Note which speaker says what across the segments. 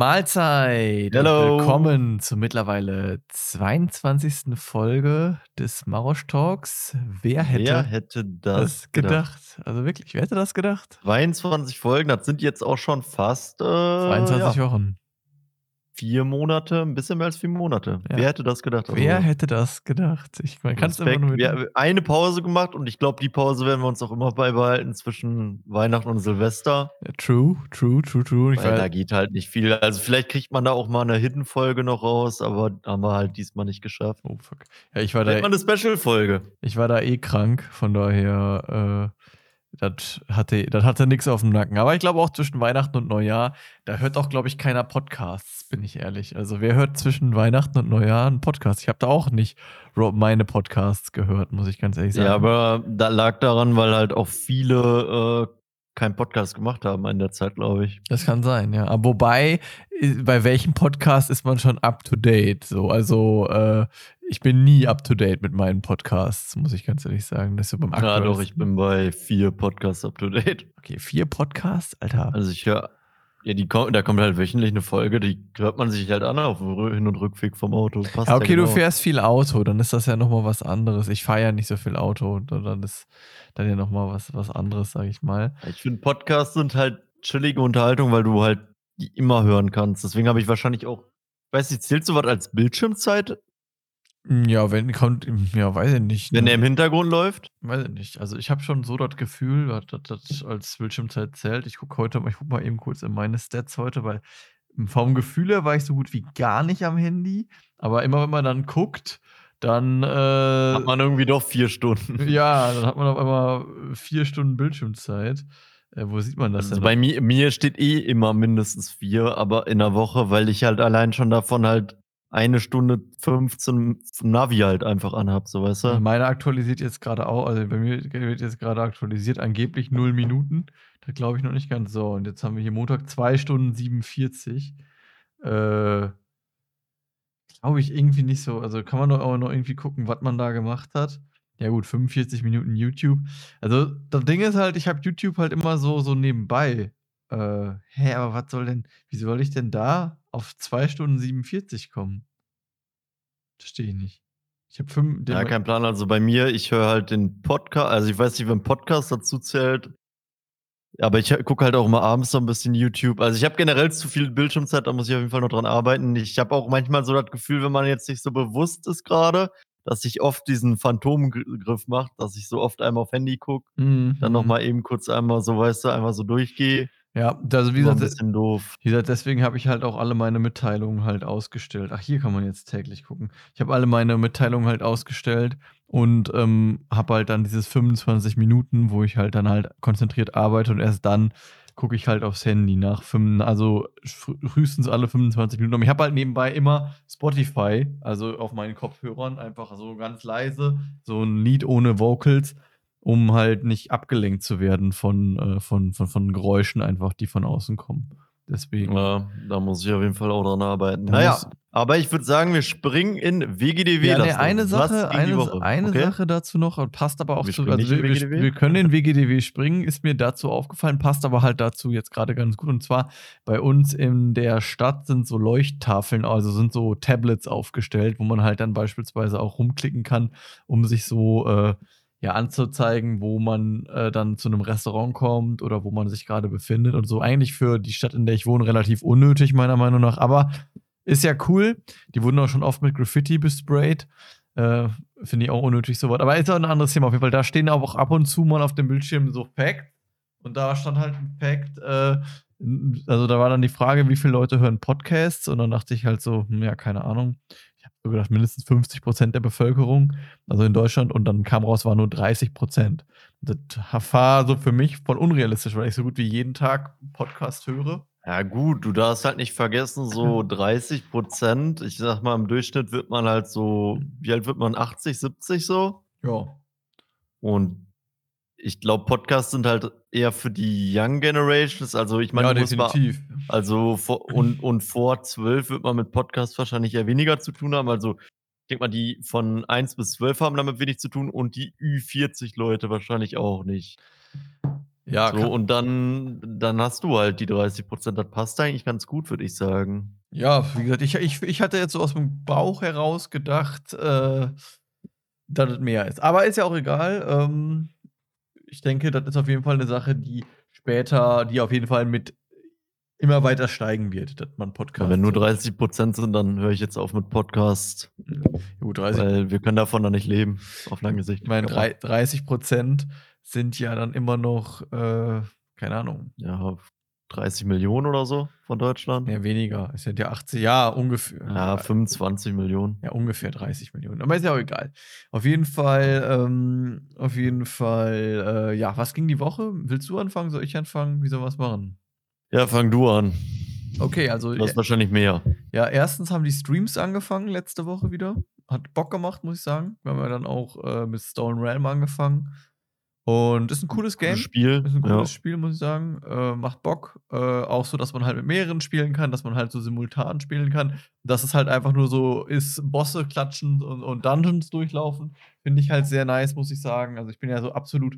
Speaker 1: Mahlzeit.
Speaker 2: Hello.
Speaker 1: Willkommen zur mittlerweile 22. Folge des Marosch Talks. Wer hätte,
Speaker 2: Wer hätte das,
Speaker 1: das gedacht? Also wirklich, wer hätte das gedacht?
Speaker 2: 22 Folgen, das sind jetzt auch schon fast äh,
Speaker 1: 22
Speaker 2: ja,
Speaker 1: Wochen.
Speaker 2: Vier Monate, ein bisschen mehr als vier Monate.
Speaker 1: Ja.
Speaker 2: Wer hätte das gedacht? Also,
Speaker 1: Wer hätte das gedacht? Ich man kann es immer nur
Speaker 2: Wir haben eine Pause gemacht und ich glaube, die Pause werden wir uns auch immer beibehalten zwischen Weihnachten und Silvester.
Speaker 1: Ja, True, true, true, true.
Speaker 2: Weil da geht halt nicht viel. Also vielleicht kriegt man da auch mal eine Hidden-Folge noch raus, aber haben wir halt diesmal nicht geschafft.
Speaker 1: oh fuck. Ja, ich war
Speaker 2: Vielleicht mal
Speaker 1: da,
Speaker 2: eine Special-Folge.
Speaker 1: ich war da eh krank, von daher, äh, das hatte, das hatte nichts auf dem Nacken. Aber ich glaube auch zwischen Weihnachten und Neujahr, da hört auch, glaube ich, keiner Podcasts, bin ich ehrlich. Also wer hört zwischen Weihnachten und Neujahr einen Podcast? Ich habe da auch nicht meine Podcasts gehört, muss ich ganz ehrlich sagen.
Speaker 2: Ja, aber da lag daran, weil halt auch viele äh, keinen Podcast gemacht haben in der Zeit, glaube ich.
Speaker 1: Das kann sein, ja. Aber wobei, bei welchem Podcast ist man schon up to date? So, also äh, ich bin nie up to date mit meinen Podcasts, muss ich ganz ehrlich sagen. Das ist so beim
Speaker 2: Ja, doch, ich bin bei vier Podcasts up to date.
Speaker 1: Okay, vier Podcasts, Alter.
Speaker 2: Also ich höre, ja, die da kommt halt wöchentlich eine Folge, die hört man sich halt an auf Hin- und Rückweg vom Auto. Passt
Speaker 1: Ja, okay,
Speaker 2: ja
Speaker 1: du
Speaker 2: genau.
Speaker 1: fährst viel Auto, dann ist das ja nochmal was anderes. Ich fahre ja nicht so viel Auto, dann ist dann ja nochmal was, was anderes, sag ich mal.
Speaker 2: Ich finde, Podcasts sind halt chillige Unterhaltung, weil du halt die immer hören kannst. Deswegen habe ich wahrscheinlich auch, weiß nicht, zählt sowas als Bildschirmzeit,
Speaker 1: Ja, wenn kommt, ja, weiß ich nicht.
Speaker 2: wenn
Speaker 1: ne?
Speaker 2: der im Hintergrund läuft?
Speaker 1: Weiß ich nicht. Also ich habe schon so das Gefühl, dass das als Bildschirmzeit zählt. Ich gucke heute mal, ich guck mal eben kurz in meine Stats heute, weil vom Gefühl her war ich so gut wie gar nicht am Handy. Aber immer wenn man dann guckt, dann äh,
Speaker 2: Hat man irgendwie doch vier Stunden.
Speaker 1: ja, dann hat man auf einmal vier Stunden Bildschirmzeit. Äh, wo sieht man das
Speaker 2: Also
Speaker 1: denn?
Speaker 2: bei mir, mir steht eh immer mindestens vier, aber in der Woche, weil ich halt allein schon davon halt eine Stunde 15 Navi halt einfach anhab, so weißt du?
Speaker 1: Meine aktualisiert jetzt gerade auch, also bei mir wird jetzt gerade aktualisiert, angeblich 0 Minuten. Da glaube ich noch nicht ganz so. Und jetzt haben wir hier Montag 2 Stunden 47. Äh, glaube ich irgendwie nicht so. Also kann man doch auch noch irgendwie gucken, was man da gemacht hat. Ja gut, 45 Minuten YouTube. Also das Ding ist halt, ich habe YouTube halt immer so, so nebenbei. Äh, hä, aber was soll denn, wie soll ich denn da auf 2 Stunden 47 kommen? Verstehe ich nicht. Ich habe fünf.
Speaker 2: Ja, kein Plan. Also bei mir, ich höre halt den Podcast, also ich weiß nicht, wenn Podcast dazu zählt, aber ich gucke halt auch immer abends so ein bisschen YouTube. Also ich habe generell zu viel Bildschirmzeit, da muss ich auf jeden Fall noch dran arbeiten. Ich habe auch manchmal so das Gefühl, wenn man jetzt nicht so bewusst ist gerade, dass ich oft diesen Phantomgriff mache, dass ich so oft einmal auf Handy gucke,
Speaker 1: Mhm.
Speaker 2: dann nochmal eben kurz einmal so, weißt du, einmal so durchgehe.
Speaker 1: Ja, also wie
Speaker 2: Immer ein
Speaker 1: gesagt,
Speaker 2: bisschen doof.
Speaker 1: wie gesagt, deswegen habe ich halt auch alle meine Mitteilungen halt ausgestellt. Ach, hier kann man jetzt täglich gucken. Ich habe alle meine Mitteilungen halt ausgestellt und ähm, habe halt dann dieses 25 Minuten, wo ich halt dann halt konzentriert arbeite und erst dann gucke ich halt aufs Handy nach fünf, also frü- frühestens alle 25 Minuten. Aber ich habe halt nebenbei immer Spotify, also auf meinen Kopfhörern, einfach so ganz leise, so ein Lied ohne Vocals, um halt nicht abgelenkt zu werden von, äh, von, von, von Geräuschen einfach, die von außen kommen. Deswegen.
Speaker 2: Ja, da muss ich auf jeden Fall auch dran arbeiten.
Speaker 1: Da
Speaker 2: naja, aber ich würde sagen, wir springen in WGDW.
Speaker 1: Ja, nee, eine Sache, eine, eine
Speaker 2: Okay?
Speaker 1: Sache dazu noch, passt aber auch
Speaker 2: Wir
Speaker 1: zu. Also wir, wir können in WGDW springen, ist mir dazu aufgefallen, passt aber halt dazu jetzt gerade ganz gut. Und zwar bei uns in der Stadt sind so Leuchttafeln, also sind so Tablets aufgestellt, wo man halt dann beispielsweise auch rumklicken kann, um sich so äh, ja anzuzeigen, wo man äh, dann zu einem Restaurant kommt oder wo man sich gerade befindet und so. Eigentlich für die Stadt, in der ich wohne, relativ unnötig, meiner Meinung nach. Aber ist ja cool. Die wurden auch schon oft mit Graffiti besprayt. Äh, Finde ich auch unnötig sowas. Aber ist auch ein anderes Thema auf jeden Fall. Da stehen auch ab und zu mal auf dem Bildschirm so Facts. Und da stand halt ein Fact, äh, also da war dann die Frage, wie viele Leute hören Podcasts? Und dann dachte ich halt so, hm, ja, keine Ahnung. So gedacht, mindestens 50 Prozent der Bevölkerung, also in Deutschland. Und dann kam raus, war nur 30 Prozent. Das war so für mich voll unrealistisch, weil ich so gut wie jeden Tag Podcast höre.
Speaker 2: Ja, gut, du darfst halt nicht vergessen, so 30 Prozent. Ich sag mal, im Durchschnitt wird man halt so, wie alt wird man? 80, 70 so?
Speaker 1: Ja.
Speaker 2: Und ich glaube, Podcasts sind halt eher für die Young Generations. Also, ich meine,
Speaker 1: ja,
Speaker 2: du musst mal,
Speaker 1: definitiv.
Speaker 2: also vor, und, und vor 12 wird man mit Podcasts wahrscheinlich eher weniger zu tun haben. Also, ich denke mal, die von 1 bis 12 haben damit wenig zu tun und die Ü40 Leute wahrscheinlich auch nicht.
Speaker 1: Ja,
Speaker 2: So, und dann dann hast du halt die 30% Das passt eigentlich ganz gut, würde ich sagen.
Speaker 1: Ja, wie gesagt, ich ich ich hatte jetzt so aus'm Bauch heraus gedacht, äh, dass es mehr ist. Aber ist ja auch egal. Ähm, ich denke, das ist auf jeden Fall 'ne Sache, die später die auf jeden Fall mit immer weiter steigen wird, dass man
Speaker 2: Ja,
Speaker 1: Podcast
Speaker 2: wenn nur
Speaker 1: so
Speaker 2: 30% sind, dann höre ich jetzt auf mit Podcast.
Speaker 1: Gut, 30
Speaker 2: Weil wir können davon dann nicht leben, auf lange Sicht.
Speaker 1: Ich meine,
Speaker 2: Aber
Speaker 1: drei 30% sind ja dann immer noch, äh, keine Ahnung.
Speaker 2: Ja, 30 Millionen oder so von Deutschland.
Speaker 1: Ja, weniger. Es sind ja 80 ja, ungefähr.
Speaker 2: Ja, 25 Millionen.
Speaker 1: Ja, ungefähr 30 Millionen. Aber ist ja auch egal. Auf jeden Fall, ähm auf jeden Fall, äh, ja, was ging die Woche? Willst du anfangen? Soll ich anfangen? Wie sollen wir's machen?
Speaker 2: Ja, fang du an.
Speaker 1: Okay, also
Speaker 2: Du hast
Speaker 1: e
Speaker 2: wahrscheinlich mehr.
Speaker 1: ja, erstens haben die Streams angefangen letzte Woche wieder. Hat Bock gemacht, muss ich sagen. Wir haben ja dann auch, äh, mit Stolen Realm angefangen. Und ist 'n cooles Game.
Speaker 2: Gutes Spiel,
Speaker 1: Ist 'n
Speaker 2: ja.
Speaker 1: cooles Spiel, muss ich sagen. Äh, macht Bock. Äh, auch so, dass man halt mit mehreren spielen kann, dass man halt so simultan spielen kann. Dass es halt einfach nur so ist, Bosse klatschen und und Dungeons durchlaufen, finde ich halt sehr nice, muss ich sagen. Also, ich bin ja so absolut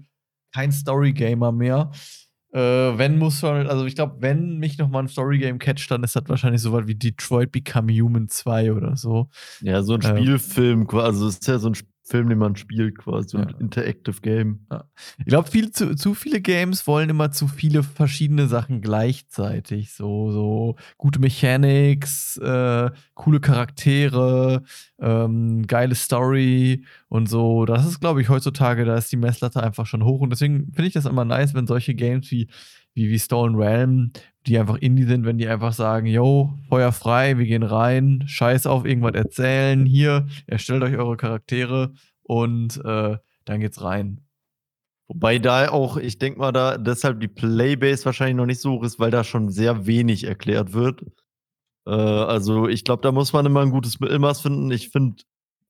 Speaker 1: kein Story-Gamer mehr. Äh, wenn muss halt also, ich glaube, wenn mich noch mal 'n Story-Game catcht, dann ist das wahrscheinlich so was wie Detroit Become Human 2 oder so.
Speaker 2: Ja, so 'n
Speaker 1: Ähm
Speaker 2: Spielfilm qua also, es ist ja so 'n Sp Film, den man spielt quasi,
Speaker 1: Ja.
Speaker 2: Interactive Game.
Speaker 1: Ja. Ich glaube, viel zu zu viele Games wollen immer zu viele verschiedene Sachen gleichzeitig. So so gute Mechanics, äh, coole Charaktere, ähm, geile Story und so. Das ist, glaube ich, heutzutage da ist die Messlatte einfach schon hoch und deswegen finde ich das immer nice, wenn solche Games wie wie wie Stolen Realm, die einfach Indie sind, wenn die einfach sagen: „Jo, Feuer frei, wir gehen rein, scheiß auf irgendwas erzählen. Hier, erstellt euch eure Charaktere und, äh, dann geht's rein.“
Speaker 2: Wobei da auch ich denke mal, da deshalb die Playbase wahrscheinlich noch nicht so hoch ist, weil da schon sehr wenig erklärt wird. Äh, also, ich glaube, da muss man immer 'n gutes Mittelmaß finden. Ich finde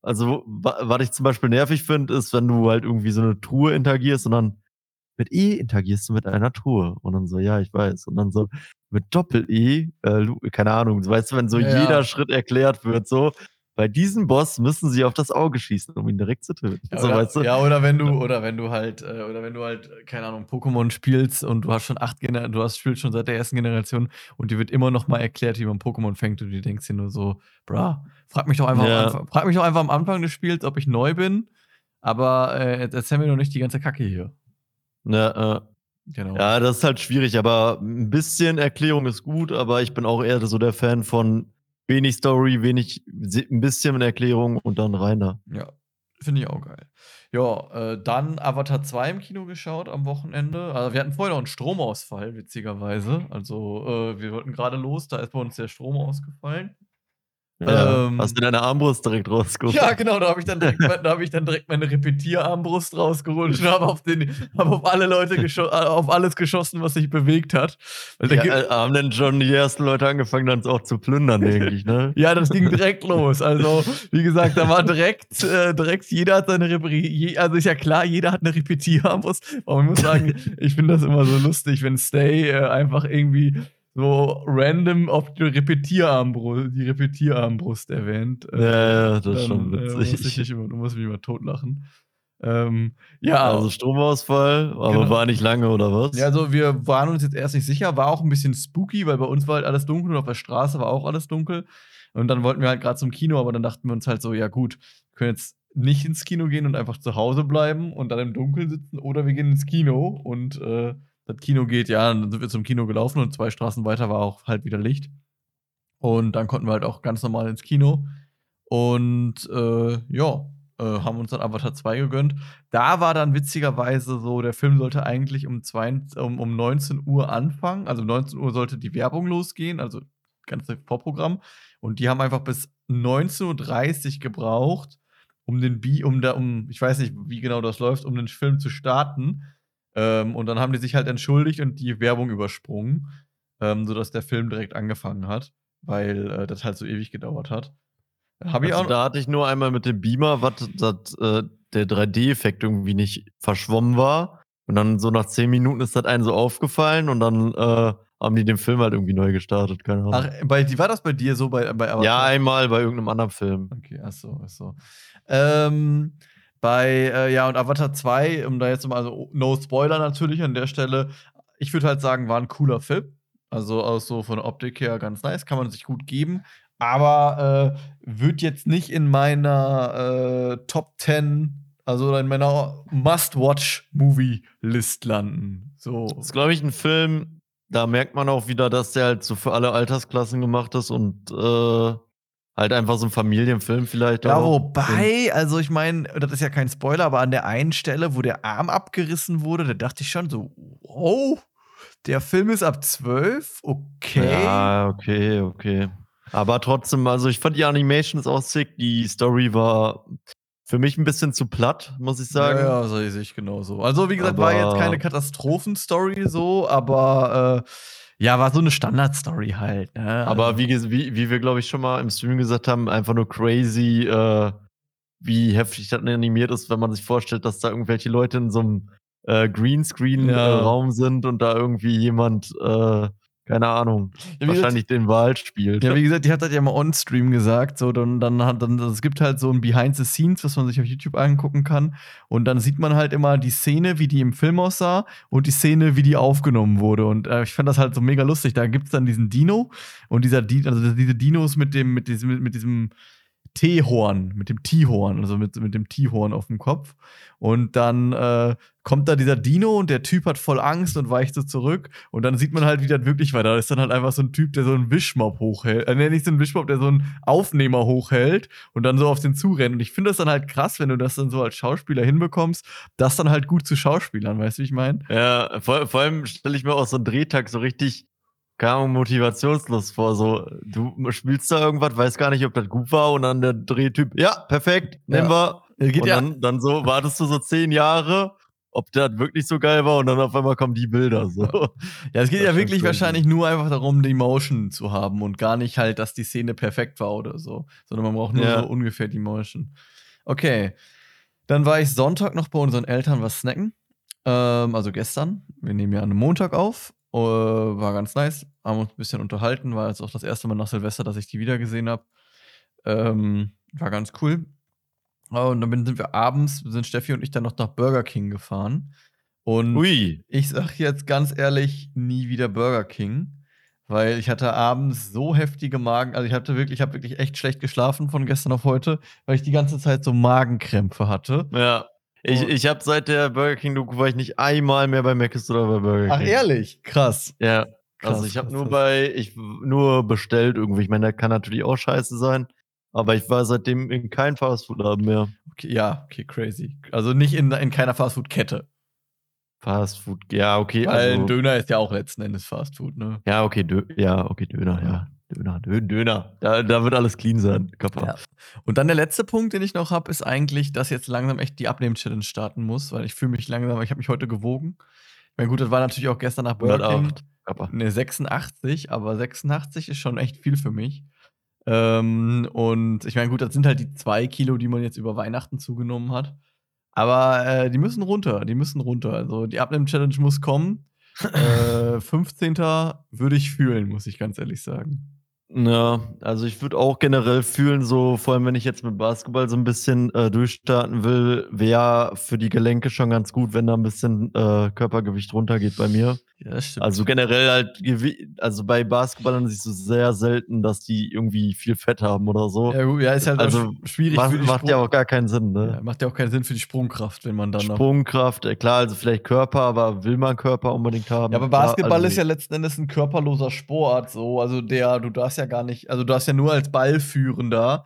Speaker 2: also, wa was ich zum Beispiel nervig finde, ist, wenn du halt irgendwie so 'ne Truhe interagierst und dann mit E interagierst du mit einer Truhe. Und dann so: „Ja, ich weiß.“ Und dann so mit Doppel-E, äh, keine Ahnung, weißt du, wenn so
Speaker 1: Ja,
Speaker 2: jeder. Schritt erklärt wird, so: „Bei diesem Boss müssen sie auf das Auge schießen, um ihn direkt zu töten.“
Speaker 1: Ja,
Speaker 2: So,
Speaker 1: oder
Speaker 2: weißt du?
Speaker 1: ja, oder wenn du oder wenn du halt äh, oder wenn du halt, keine Ahnung, Pokémon spielst und du hast schon 8 Gener du hast spielst schon seit der ersten Generation und dir wird immer noch mal erklärt, wie man Pokémon fängt und du denkst dir nur so: „Bruh, frag mich doch einfach am
Speaker 2: Ja.
Speaker 1: Anfang frag mich doch einfach am Anfang des Spiels, ob ich neu bin, aber, äh, jetzt erzähl mir doch nicht die ganze Kacke hier.“
Speaker 2: Ja, äh.
Speaker 1: Genau.
Speaker 2: Ja, das ist halt schwierig, aber 'n bisschen Erklärung ist gut, aber ich bin auch eher so der Fan von wenig Story, wenig se 'n bisschen Erklärung und dann rein da.
Speaker 1: Ja, finde ich auch geil. Ja, äh, dann Avatar 2 im Kino geschaut am Wochenende. Also, wir hatten vorher noch 'n Stromausfall, witzigerweise. Also, äh, wir wollten grade los, da ist bei uns der Strom ausgefallen.
Speaker 2: Ja,
Speaker 1: Ähm
Speaker 2: hast du deine Armbrust direkt rausgeholt?
Speaker 1: Ja, genau, da habe ich dann direkt da habe ich dann direkt meine Repetierarmbrust rausgeholt und habe auf den habe auf alle Leute äh, auf alles geschossen, was sich bewegt hat. Weil da
Speaker 2: Ja, äh, haben denn schon die ersten Leute angefangen, dann auch zu plündern, denke ich, ne?
Speaker 1: Ja, das ging direkt los. Also, wie gesagt, da war direkt äh, direkt jeder hat seine je also, ist ja klar, jeder hat 'ne Repetierarmbrust. Aber ich muss sagen, ich finde das immer so lustig, wenn Stay, äh, einfach irgendwie so random auf die Repetierarmbru die Repetierarmbrust erwähnt. Äh,
Speaker 2: Ja, ja, das ist schon
Speaker 1: dann, äh, muss ich
Speaker 2: witzig.
Speaker 1: mich immer muss ich mich immer totlachen. Ähm, ja.
Speaker 2: Also, Stromausfall, aber
Speaker 1: Genau.
Speaker 2: war nicht lange oder was?
Speaker 1: Ja, also, wir waren uns jetzt erst nicht sicher, war auch 'n bisschen spooky, weil bei uns war halt alles dunkel und auf der Straße war auch alles dunkel. Und dann wollten wir halt grad zum Kino, aber dann dachten wir uns halt so: „Ja gut, wir können jetzt nicht ins Kino gehen und einfach zu Hause bleiben und dann im Dunkeln sitzen oder wir gehen ins Kino.“ Und, äh, das Kino geht ja, dann sind wir zum Kino gelaufen und 2 Straßen weiter war auch halt wieder Licht. Und dann konnten wir halt auch ganz normal ins Kino. Und, äh, ja, äh, haben uns dann Avatar 2 gegönnt. Da war dann witzigerweise so, der Film sollte eigentlich um zweiund um um 19:00 anfangen. Also, um 19:00 sollte die Werbung losgehen, also, ganze Vorprogramm. Und die haben einfach bis 19:30 gebraucht, um den Bi um da um ich weiß nicht, wie genau das läuft, um den Film zu starten. Ähm, und dann haben die sich halt entschuldigt und die Werbung übersprungen, ähm, sodass der Film direkt angefangen hat, weil, äh, das halt so ewig gedauert hat. Habe ich
Speaker 2: Also,
Speaker 1: auch
Speaker 2: da hatte ich nur einmal mit dem Beamer, was äh, der 3D-Effekt irgendwie nicht verschwommen war. Und dann so nach 10 Minuten ist das einem so aufgefallen und dann, äh, haben die den Film halt irgendwie neu gestartet, keine Ahnung.
Speaker 1: Ach, bei war das bei dir so bei bei Avatar?
Speaker 2: Ja, einmal bei irgend 'nem anderen Film.
Speaker 1: Okay, ach so, ach so. Ähm, Bei, äh, ja, und Avatar 2, um da jetzt mal, also no Spoiler natürlich an der Stelle. Ich würde halt sagen, war ein cooler Film. Also auch so von der Optik her ganz nice, kann man sich gut geben. Aber äh, wird jetzt nicht in meiner äh, Top 10, also in meiner Must-Watch-Movie-List landen. So.
Speaker 2: Das ist, glaube ich, ein Film, da merkt man auch wieder, dass der halt so für alle Altersklassen gemacht ist und äh, halt einfach so ein Familienfilm vielleicht.
Speaker 1: Ja, wobei, also ich meine, das ist ja kein Spoiler, aber an der einen Stelle, wo der Arm abgerissen wurde, da dachte ich schon so, wow, der Film ist ab 12, okay.
Speaker 2: Ja, okay, okay. Aber trotzdem, also ich fand die Animations auch sick. Die Story war für mich ein bisschen zu platt, muss ich sagen.
Speaker 1: Ja, ja, so sehe ich genauso. Also, wie gesagt, war
Speaker 2: Aber-
Speaker 1: jetzt keine Katastrophenstory so, aber äh, ja, war so eine Standardstory halt. Ne?
Speaker 2: Aber
Speaker 1: also,
Speaker 2: wie, wie, wie wir, glaube ich, schon mal im Stream gesagt haben, einfach nur crazy, äh, wie heftig das animiert ist, wenn man sich vorstellt, dass da irgendwelche Leute in so einem äh, Greenscreen-Raum
Speaker 1: Ja.
Speaker 2: sind und da irgendwie jemand, äh, keine Ahnung,
Speaker 1: Ja, wie gesagt-
Speaker 2: wahrscheinlich den Wal spielt.
Speaker 1: Ja, wie gesagt, die hat das ja mal on-stream gesagt. So, dann, dann hat dann, es gibt halt so ein Behind the Scenes, was man sich auf YouTube angucken kann. Und dann sieht man halt immer die Szene, wie die im Film aussah und die Szene, wie die aufgenommen wurde. Und äh, ich fand das halt so mega lustig. Da gibt es dann diesen Dino und dieser Di also diese Dinos mit dem, mit diesem, mit diesem T-Horn, mit dem T-Horn, also mit, mit dem T-Horn auf dem Kopf. Und dann äh, kommt da dieser Dino und der Typ hat voll Angst und weicht so zurück. Und dann sieht man halt, wie das wirklich war. Da ist dann halt einfach so ein Typ, der so einen Wischmopp hochhält. Äh, nee, nicht so ein Wischmopp, der so einen Aufnehmer hochhält und dann so auf den zurennt. Und ich finde das dann halt krass, wenn du das dann so als Schauspieler hinbekommst, das dann halt gut zu Schauspielern, weißt du, wie ich meine?
Speaker 2: Ja, vor, vor allem stelle ich mir auch so einen Drehtag so richtig, Ahnung, motivationslos vor. So, du spielst da irgendwas, weißt gar nicht, ob das gut war und dann der Drehtyp, ja, perfekt, nehmen wir.
Speaker 1: Ja, geht
Speaker 2: und
Speaker 1: ja-
Speaker 2: dann, dann so, wartest du so zehn Jahre, ob das wirklich so geil war und dann auf einmal kommen die Bilder. So.
Speaker 1: Ja, es geht
Speaker 2: Das
Speaker 1: ja wirklich wahrscheinlich nur einfach darum, die Motion zu haben und gar nicht halt, dass die Szene perfekt war oder so, sondern man braucht nur
Speaker 2: Ja.
Speaker 1: so ungefähr die Motion. Okay. Dann war ich Sonntag noch bei unseren Eltern was snacken. Ähm, also gestern. Wir nehmen ja an einem Montag auf. Äh, war ganz nice. Haben uns ein bisschen unterhalten. War jetzt auch das erste Mal nach Silvester, dass ich die wiedergesehen habe. Ähm, war ganz cool. Und dann sind wir abends, sind Steffi und ich dann noch nach Burger King gefahren. Und
Speaker 2: Ui.
Speaker 1: ich sag jetzt ganz ehrlich, nie wieder Burger King. Weil ich hatte abends so heftige Magen, also ich hatte wirklich, ich habe wirklich echt schlecht geschlafen von gestern auf heute, weil ich die ganze Zeit so Magenkrämpfe hatte.
Speaker 2: Ja. Ich, ich habe seit der Burger King-Doku war ich nicht einmal mehr bei Mc's oder bei Burger King.
Speaker 1: Ach ehrlich? Krass.
Speaker 2: Ja.
Speaker 1: Krass,
Speaker 2: also ich habe nur bei, ich nur bestellt irgendwie. Ich meine, der kann natürlich auch scheiße sein. Aber ich war seitdem in keinem Fastfood-Laden mehr.
Speaker 1: Okay, ja, okay, crazy. Also nicht in, in keiner Fastfood-Kette.
Speaker 2: Fastfood, ja, okay.
Speaker 1: Weil
Speaker 2: Also,
Speaker 1: ein Döner ist ja auch letzten Endes Fastfood, ne?
Speaker 2: ja, okay, Dö ja, okay, Döner, ja. Döner, Dö Döner. Da, da wird alles clean sein. Kappa.
Speaker 1: Ja. Und dann der letzte Punkt, den ich noch habe, ist eigentlich, dass jetzt langsam echt die Abnehmen-Challenge starten muss, weil ich fühle mich langsam, ich habe mich heute gewogen. Ich meine, gut, das war natürlich auch gestern nach Burger King.
Speaker 2: 108. Kappa.
Speaker 1: Ne, 86, aber 86 ist schon echt viel für mich. Ähm, und ich meine, gut, das sind halt die zwei Kilo, die man jetzt über Weihnachten zugenommen hat. Aber äh, die müssen runter, die müssen runter. Also die Abnehmen-Challenge muss kommen. äh, 15. würde ich fühlen, muss ich ganz ehrlich sagen.
Speaker 2: Ja, also ich würde auch generell fühlen, so vor allem wenn ich jetzt mit Basketball so ein bisschen äh, durchstarten will, wäre für die Gelenke schon ganz gut, wenn da ein bisschen äh, Körpergewicht runtergeht bei mir.
Speaker 1: Ja, stimmt.
Speaker 2: Also generell halt, also bei Basketballern siehst du sehr selten, dass die irgendwie viel Fett haben oder so.
Speaker 1: ja, gut, ja, ist halt
Speaker 2: Also,
Speaker 1: schwierig
Speaker 2: macht,
Speaker 1: für die
Speaker 2: macht ja auch gar keinen Sinn, ne?
Speaker 1: ja, macht ja auch keinen Sinn für die Sprungkraft, wenn man dann.
Speaker 2: Sprungkraft, äh, klar, also vielleicht Körper, aber will man Körper unbedingt haben?
Speaker 1: Ja, aber Basketball
Speaker 2: also,
Speaker 1: ist ja letzten Endes ein körperloser Sport, so. Also der, du darfst ja gar nicht, also du darfst ja nur als Ballführender,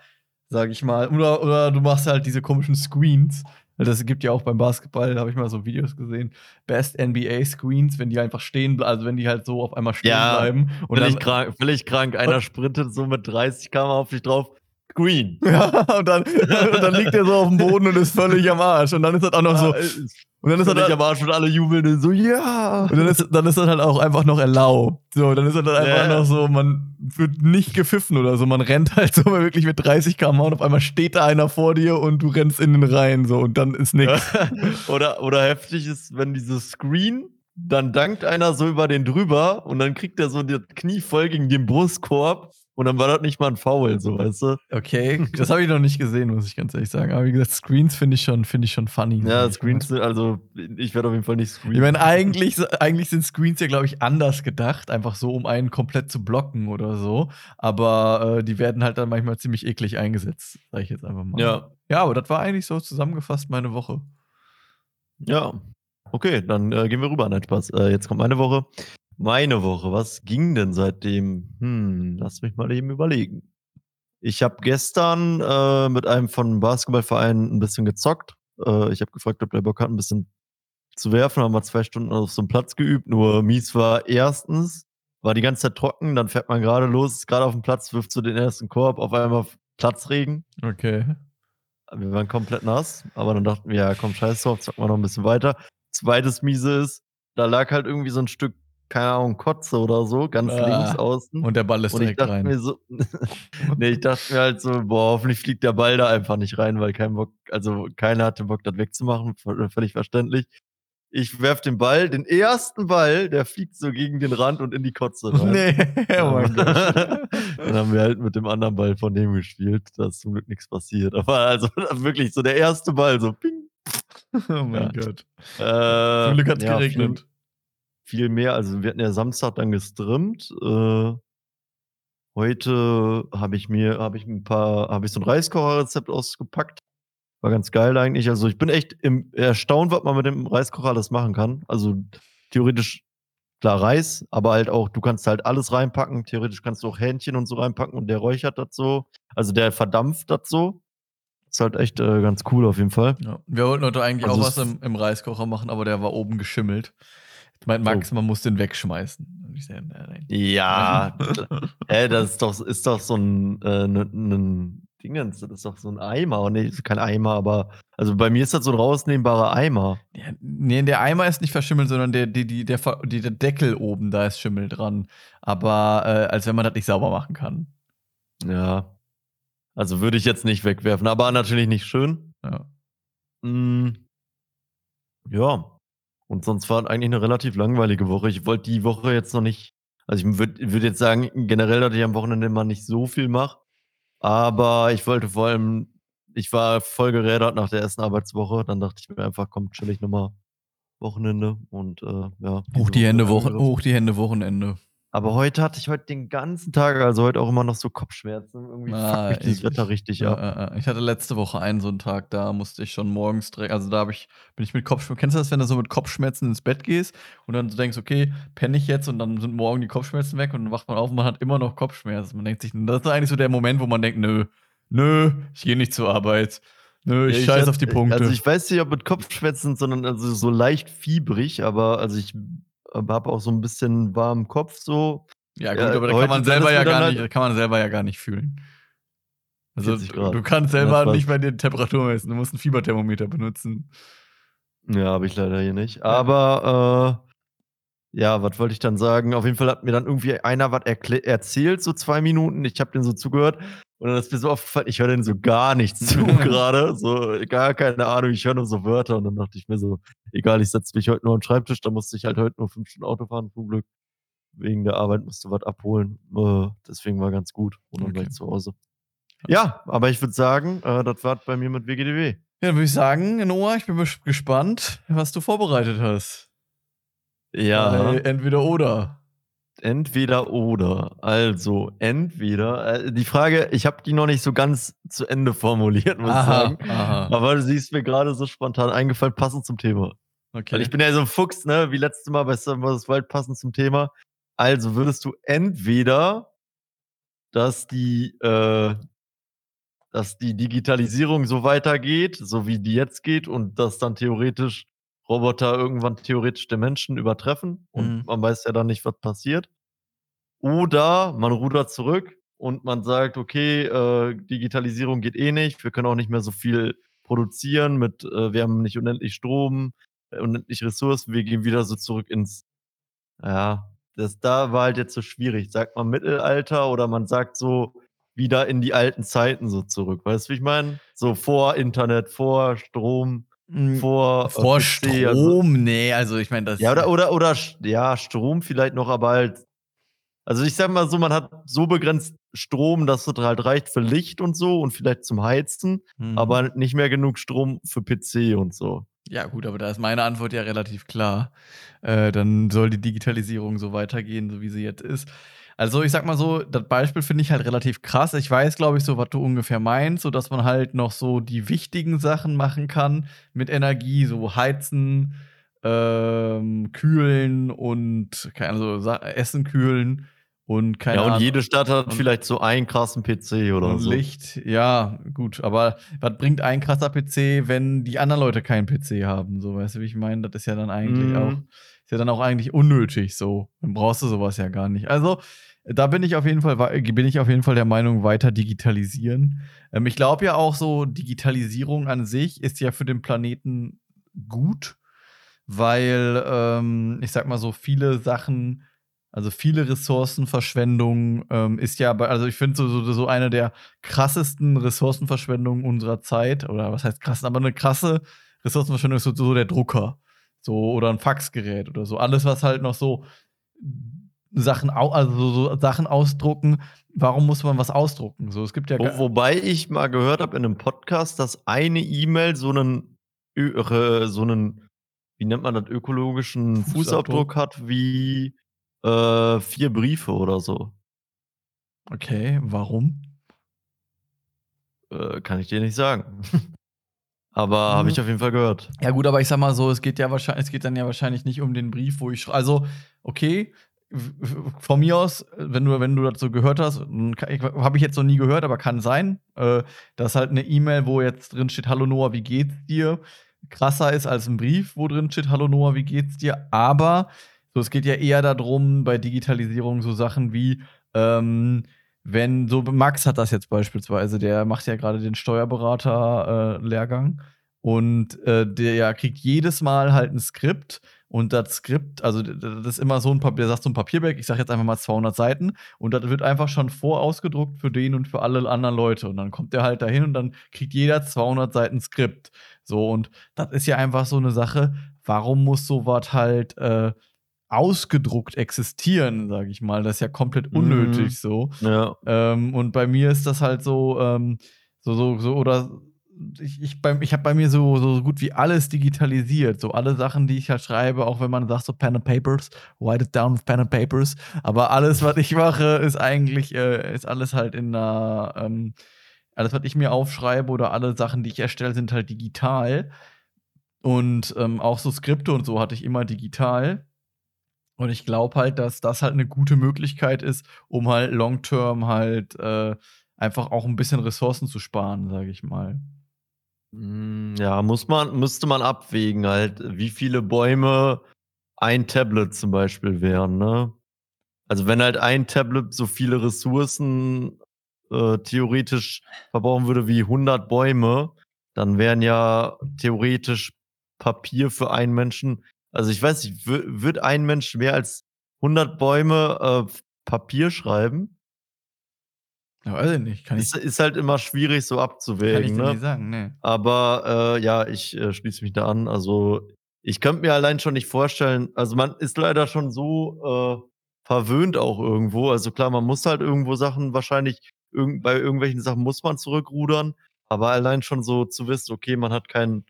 Speaker 1: sag ich mal, oder, oder du machst halt diese komischen Screens. Das gibt ja auch beim Basketball, da habe ich mal so Videos gesehen. Best NBA Screens, wenn die einfach stehen, also wenn die halt so auf einmal stehen
Speaker 2: Ja,
Speaker 1: bleiben. Und
Speaker 2: Völlig
Speaker 1: dann,
Speaker 2: krank, völlig krank. Einer sprintet so mit 30 km auf dich drauf. Green.
Speaker 1: ja, und dann, und dann liegt er so auf dem Boden und ist völlig am Arsch. Und dann ist das auch noch so.
Speaker 2: Ist
Speaker 1: Und dann ist das
Speaker 2: völlig
Speaker 1: halt,
Speaker 2: am Arsch und alle jubeln so, ja.
Speaker 1: Und dann ist, dann ist das halt auch einfach noch erlaubt. So, dann ist das halt einfach
Speaker 2: Ja.
Speaker 1: noch so, man wird nicht gepfiffen oder so. Man rennt halt so wirklich mit 30 km und auf einmal steht da einer vor dir und du rennst in den Reihen so und dann ist nix.
Speaker 2: oder, oder heftig ist, wenn dieses Screen dann dankt einer so über den drüber und dann kriegt er so das Knie voll gegen den Brustkorb und dann war das nicht mal ein Foul, so weißt du.
Speaker 1: Okay, das habe ich noch nicht gesehen, muss ich ganz ehrlich sagen. Aber wie gesagt, Screens finde ich schon, finde ich schon funny.
Speaker 2: Ja, Screens, also ich werde auf jeden Fall nicht
Speaker 1: screenen. Ich meine, eigentlich, eigentlich sind Screens ja, glaube ich, anders gedacht, einfach so, um einen komplett zu blocken oder so. Aber äh, die werden halt dann manchmal ziemlich eklig eingesetzt, sage ich jetzt einfach mal.
Speaker 2: Ja.
Speaker 1: Ja, aber das war eigentlich so zusammengefasst meine Woche.
Speaker 2: Ja. Okay, dann äh, gehen wir rüber. Nein, Spaß. Äh, jetzt kommt meine Woche. Meine Woche, was ging denn seitdem? Hm, lass mich mal eben überlegen. Ich habe gestern äh, mit einem von Basketballverein ein bisschen gezockt. Äh, ich habe gefragt, ob der Bock hat, ein bisschen zu werfen. Haben wir zwei Stunden auf so einem Platz geübt. Nur mies war erstens, war die ganze Zeit trocken. Dann fährt man gerade los, gerade auf dem Platz, wirft so den ersten Korb, auf einmal Platzregen.
Speaker 1: Okay.
Speaker 2: Wir waren komplett nass, aber dann dachten wir, ja, komm, scheiß drauf, zocken wir noch ein bisschen weiter. Zweites Miese ist, da lag halt irgendwie so ein Stück keine Ahnung, Kotze oder so, ganz ah, links außen.
Speaker 1: Und der Ball ist und direkt rein.
Speaker 2: Mir so, nee, ich dachte mir halt so, boah, hoffentlich fliegt der Ball da einfach nicht rein, weil kein Bock, also keiner hatte Bock, das wegzumachen, völlig verständlich. Ich werf den Ball, den ersten Ball, der fliegt so gegen den Rand und in die Kotze rein.
Speaker 1: Nee, oh mein Gott.
Speaker 2: Dann haben wir halt mit dem anderen Ball von dem gespielt. Da ist zum Glück nichts passiert. Aber also wirklich so der erste Ball, so ping.
Speaker 1: Oh mein ja. Gott.
Speaker 2: Äh,
Speaker 1: zum Glück hat es ja, geregnet
Speaker 2: viel mehr. Also wir hatten ja Samstag dann gestrimmt. Äh, heute habe ich mir, habe ich ein paar, habe ich so ein Reiskocherrezept ausgepackt. War ganz geil eigentlich. Also ich bin echt im, erstaunt, was man mit dem Reiskocher alles machen kann. Also theoretisch klar Reis, aber halt auch, du kannst halt alles reinpacken. Theoretisch kannst du auch Hähnchen und so reinpacken und der räuchert das so. Also der verdampft das so. Ist halt echt äh, ganz cool auf jeden Fall.
Speaker 1: Ja. Wir wollten heute eigentlich also auch was im, im Reiskocher machen, aber der war oben geschimmelt. Meint Max, oh. man muss den wegschmeißen.
Speaker 2: Ich sag, nein, Ja, äh, das ist doch, ist doch so ein, äh, ein, ein Dingens, das ist doch so ein Eimer. Nee, kein Eimer, aber also bei mir ist das so ein rausnehmbarer Eimer.
Speaker 1: Ja, nee, der Eimer ist nicht verschimmelt, sondern der, die, die, der, die, der Deckel oben, da ist Schimmel dran. Aber äh, als wenn man das nicht sauber machen kann.
Speaker 2: Ja. Also würde ich jetzt nicht wegwerfen, aber natürlich nicht schön.
Speaker 1: Ja.
Speaker 2: Mm. Ja. Und sonst war eigentlich eine relativ langweilige Woche. Ich wollte die Woche jetzt noch nicht, also ich würde würd jetzt sagen, generell, dass ich am Wochenende mal nicht so viel mache. Aber ich wollte vor allem, ich war voll gerädert nach der ersten Arbeitswoche. Dann dachte ich mir einfach, komm, chill ich nochmal Wochenende und äh, ja.
Speaker 1: Hoch die Hände, Woche, hoch die Hände, Wochenende.
Speaker 2: Aber heute hatte ich heute den ganzen Tag, also heute auch immer noch so Kopfschmerzen. Irgendwie ah, fuckt mich das Wetter richtig
Speaker 1: ja, ab. ich hatte letzte Woche einen so einen Tag, da musste ich schon morgens direkt, also da ich, bin ich mit Kopfschmerzen. Kennst du das, wenn du so mit Kopfschmerzen ins Bett gehst und dann so denkst, okay, penne ich jetzt und dann sind morgen die Kopfschmerzen weg und dann wacht man auf und man hat immer noch Kopfschmerzen. Man denkt sich, das ist eigentlich so der Moment, wo man denkt, nö, nö, ich gehe nicht zur Arbeit. Nö, ich, ja, ich scheiß auf die Punkte.
Speaker 2: Also ich weiß nicht, ob mit Kopfschmerzen, sondern also so leicht fiebrig, aber also ich habe auch so ein bisschen warmen Kopf so.
Speaker 1: Ja, gut, ja, aber da kann man selber ja gar nicht, halt kann man selber ja gar nicht fühlen. Also du kannst selber nicht mehr die Temperatur messen, du musst ein Fieberthermometer benutzen.
Speaker 2: Ja, habe ich leider hier nicht. Aber äh, ja, was wollte ich dann sagen? Auf jeden Fall hat mir dann irgendwie einer was erzählt, so zwei Minuten. Ich habe den so zugehört und dann ist mir so aufgefallen, ich höre den so gar nichts zu gerade. So, gar keine Ahnung, ich höre nur so Wörter und dann dachte ich mir so, egal, ich setze mich heute nur am Schreibtisch, da musste ich halt heute nur fünf Stunden Auto fahren, zum Glück wegen der Arbeit musste was abholen. Äh, deswegen war ganz gut. Und dann okay. gleich zu Hause. Ja, aber ich würde sagen, äh, das war bei mir mit WGDW. Ja,
Speaker 1: dann würde ich sagen, Noah, ich bin gespannt, was du vorbereitet hast.
Speaker 2: Ja.
Speaker 1: Weil entweder oder.
Speaker 2: Entweder oder. Also, entweder. Äh, die Frage, ich habe die noch nicht so ganz zu Ende formuliert, muss ich sagen. Aha. Aber sie ist mir gerade so spontan eingefallen, passend zum Thema. Okay. Weil ich bin ja so ein Fuchs, ne? Wie letztes Mal bei Summer Wild passend zum Thema. Also würdest du entweder, dass die, äh, dass die Digitalisierung so weitergeht, so wie die jetzt geht, und dass dann theoretisch Roboter irgendwann theoretisch den Menschen übertreffen und mhm. man weiß ja dann nicht, was passiert. Oder man rudert zurück und man sagt, okay, äh, Digitalisierung geht eh nicht, wir können auch nicht mehr so viel produzieren mit, äh, wir haben nicht unendlich Strom, äh, unendlich Ressourcen, wir gehen wieder so zurück ins, ja, das da war halt jetzt so schwierig. Sagt man Mittelalter oder man sagt so wieder in die alten Zeiten so zurück. Weißt du, wie ich meine? So vor Internet, vor Strom.
Speaker 1: Hm,
Speaker 2: vor, äh,
Speaker 1: vor
Speaker 2: PC,
Speaker 1: Strom,
Speaker 2: also
Speaker 1: ne, also ich meine, das
Speaker 2: Ja, oder oder oder ja, Strom vielleicht noch, aber halt also ich sage mal so, man hat so begrenzt Strom, dass es halt reicht für Licht und so und vielleicht zum Heizen,
Speaker 1: Mhm.
Speaker 2: aber nicht mehr genug Strom für PC und so.
Speaker 1: Ja gut, aber da ist meine Antwort ja relativ klar. Äh, dann soll die Digitalisierung so weitergehen, so wie sie jetzt ist. Also, ich sage mal so, das Beispiel finde ich halt relativ krass. Ich weiß, glaube ich, so, was du ungefähr meinst, so dass man halt noch so die wichtigen Sachen machen kann mit Energie, so heizen, ähm, kühlen und keine Ahnung, so Essen kühlen und keine
Speaker 2: Ja, und
Speaker 1: Ahnung
Speaker 2: jede Stadt hat
Speaker 1: und
Speaker 2: vielleicht so einen krassen PC oder
Speaker 1: und
Speaker 2: so.
Speaker 1: Licht, ja, gut, aber was bringt ein krasser PC, wenn die anderen Leute keinen PC haben? So, weißt du, wie ich meine? Das ist ja dann eigentlich auch
Speaker 2: Mhm.
Speaker 1: ist ja dann auch eigentlich unnötig so. Dann brauchst du sowas ja gar nicht. Also, da bin ich auf jeden Fall bin ich auf jeden Fall der Meinung, weiter digitalisieren. Ähm, ich glaube ja auch so, Digitalisierung an sich ist ja für den Planeten gut, weil, ähm, ich sage mal so, viele Sachen also viele Ressourcenverschwendung, ähm, ist ja bei also ich finde so so so eine der krassesten Ressourcenverschwendungen unserer Zeit oder was heißt krass, aber 'ne krasse Ressourcenverschwendung ist so so der Drucker, so oder 'n Faxgerät oder so. Alles, was halt noch so Sachen also so Sachen ausdrucken. Warum muss man was ausdrucken? So, es gibt ja
Speaker 2: Wo wobei ich mal gehört habe in 'nem Podcast, dass eine E-Mail so 'nen ö re so 'nen, wie nennt man das, ökologischen
Speaker 1: Fußabdruck.
Speaker 2: Fußabdruck hat wie, äh, 4 Briefe oder so.
Speaker 1: Okay, warum?
Speaker 2: Äh, kann ich dir nicht sagen. Aber habe ich
Speaker 1: Mhm.
Speaker 2: auf jeden Fall gehört.
Speaker 1: Ja gut, aber ich sage mal so, es geht ja wahrschei es geht dann ja wahrscheinlich nicht um den Brief, wo ich also, okay, von mir aus, wenn du wenn du so gehört hast, ich habe ich jetzt noch nie gehört, aber kann sein, äh, dass halt 'ne E-Mail, wo jetzt drin steht: „Hallo Noah, wie geht's dir?“ krasser ist als 'n Brief, wo drin steht: „Hallo Noah, wie geht's dir?“ Aber so, es geht ja eher da drum bei Digitalisierung so Sachen wie, ähm, wenn so Max hat das jetzt beispielsweise, der macht ja grade den Steuerberater, äh, und, äh, der kriegt jedes Mal halt 'n Skript und das Skript also das ist immer so 'n Pap der sagt so 'n Papierberg, ich sage jetzt einfach mal 200 Seiten und das wird einfach schon vorausgedruckt für den und für alle anderen Leute. Und dann kommt der halt dahin und dann kriegt jeder 200 Seiten Skript. So, und das ist ja einfach so 'ne Sache, warum muss so was halt, äh, ausgedruckt existieren, sage ich mal? Das ist ja komplett
Speaker 2: Mhm.
Speaker 1: unnötig so.
Speaker 2: Ja.
Speaker 1: Ähm, und bei mir ist das halt so, ähm, so so so oder ich ich ich habe bei mir so so gut wie alles digitalisiert. So alle Sachen, die ich halt schreibe, auch wenn man sagt so Pen and Papers, write it down with Pen and Papers. Aber alles, was ich mache, ist eigentlich äh, ist alles halt in 'ner ähm, alles, was ich mir aufschreibe oder alle Sachen, die ich erstelle, sind halt digital. Und, ähm, auch so Skripte und so hatte ich immer digital. Und ich glaube halt, dass das halt 'ne gute Möglichkeit ist, um halt long term halt, äh, einfach auch 'n bisschen Ressourcen zu sparen, sage ich mal.
Speaker 2: Hm, ja, muss man müsste man abwägen halt, wie viele Bäume ein Tablet zum Beispiel wären, ne? Also, wenn halt ein Tablet so viele Ressourcen, äh, theoretisch verbrauchen würde wie 100 Bäume, dann wären ja theoretisch Papier für einen Menschen also, ich weiß nicht, würde ein Mensch mehr als 100 Bäume, äh, Papier schreiben?
Speaker 1: Ja, weiß ich nicht, kann ich
Speaker 2: Ist ist halt immer schwierig so
Speaker 1: kann ich
Speaker 2: abzuwägen, ne?
Speaker 1: nicht sagen, ne.
Speaker 2: Aber, äh, ja, ich, äh, schließe mich da an. Also, ich könnte mir allein schon nicht vorstellen also, man ist leider schon so, äh, verwöhnt auch irgendwo. Also, klar, man muss halt irgendwo Sachen wahrscheinlich irgend bei irgendwelchen Sachen muss man zurückrudern, aber allein schon so zu wissen, okay, man hat kein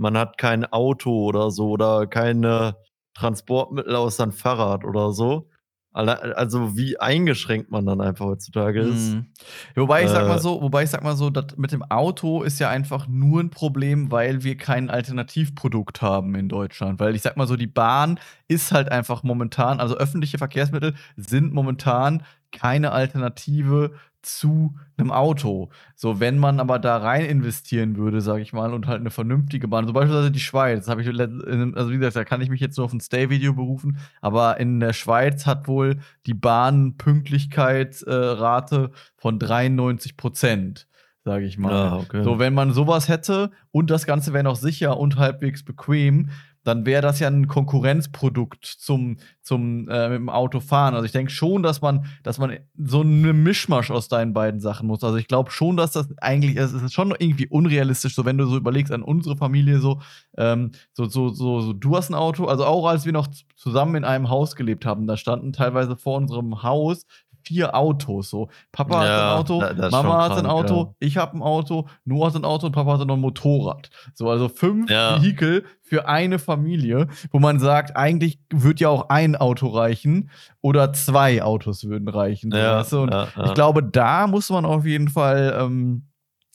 Speaker 2: man hat kein Auto oder so oder keine Transportmittel außer 'n Fahrrad oder so. Also, wie eingeschränkt man dann einfach heutzutage ist.
Speaker 1: Mhm. Wobei ich sage mal
Speaker 2: Äh
Speaker 1: so wobei ich sage mal so, das mit dem Auto ist ja einfach nur 'n Problem, weil wir kein Alternativprodukt haben in Deutschland. Weil ich sage mal so, die Bahn ist halt einfach momentan also, öffentliche Verkehrsmittel sind momentan keine Alternative zu 'nem Auto. So, wenn man aber da rein investieren würde, sage ich mal, und halt 'ne vernünftige Bahn so beispielsweise die Schweiz, habe ich also, wie gesagt, da kann ich mich jetzt nur auf 'n Stay-Video berufen, aber in der Schweiz hat wohl die Bahn Pünktlichkeit äh, von 93 %, sage ich mal.
Speaker 2: Ah, okay.
Speaker 1: So, wenn man so was hätte und das Ganze wäre noch sicher und halbwegs bequem, dann wäre das ja ein Konkurrenzprodukt zum, zum äh, mit dem Auto fahren. Also ich denke schon, dass man, dass man so einen Mischmasch aus deinen beiden Sachen muss. Also ich glaube schon, dass das eigentlich, es ist schon irgendwie unrealistisch, so wenn du so überlegst an unsere Familie so, ähm, so, so, so, so, du hast ein Auto, also auch als wir noch zusammen in einem Haus gelebt haben, da standen teilweise vor unserem Haus vier Autos. So, Papa ja, hat ein Auto, Mama hat ein Auto, ja. ich habe ein Auto, Noah hat ein Auto und Papa hat noch ein Motorrad. So, also fünf ja. Vehikel für eine Familie, wo man sagt, eigentlich würde ja auch ein Auto reichen oder zwei Autos würden reichen. Ja, weißt du? Und ich glaube, da muss man auf jeden Fall. Ähm,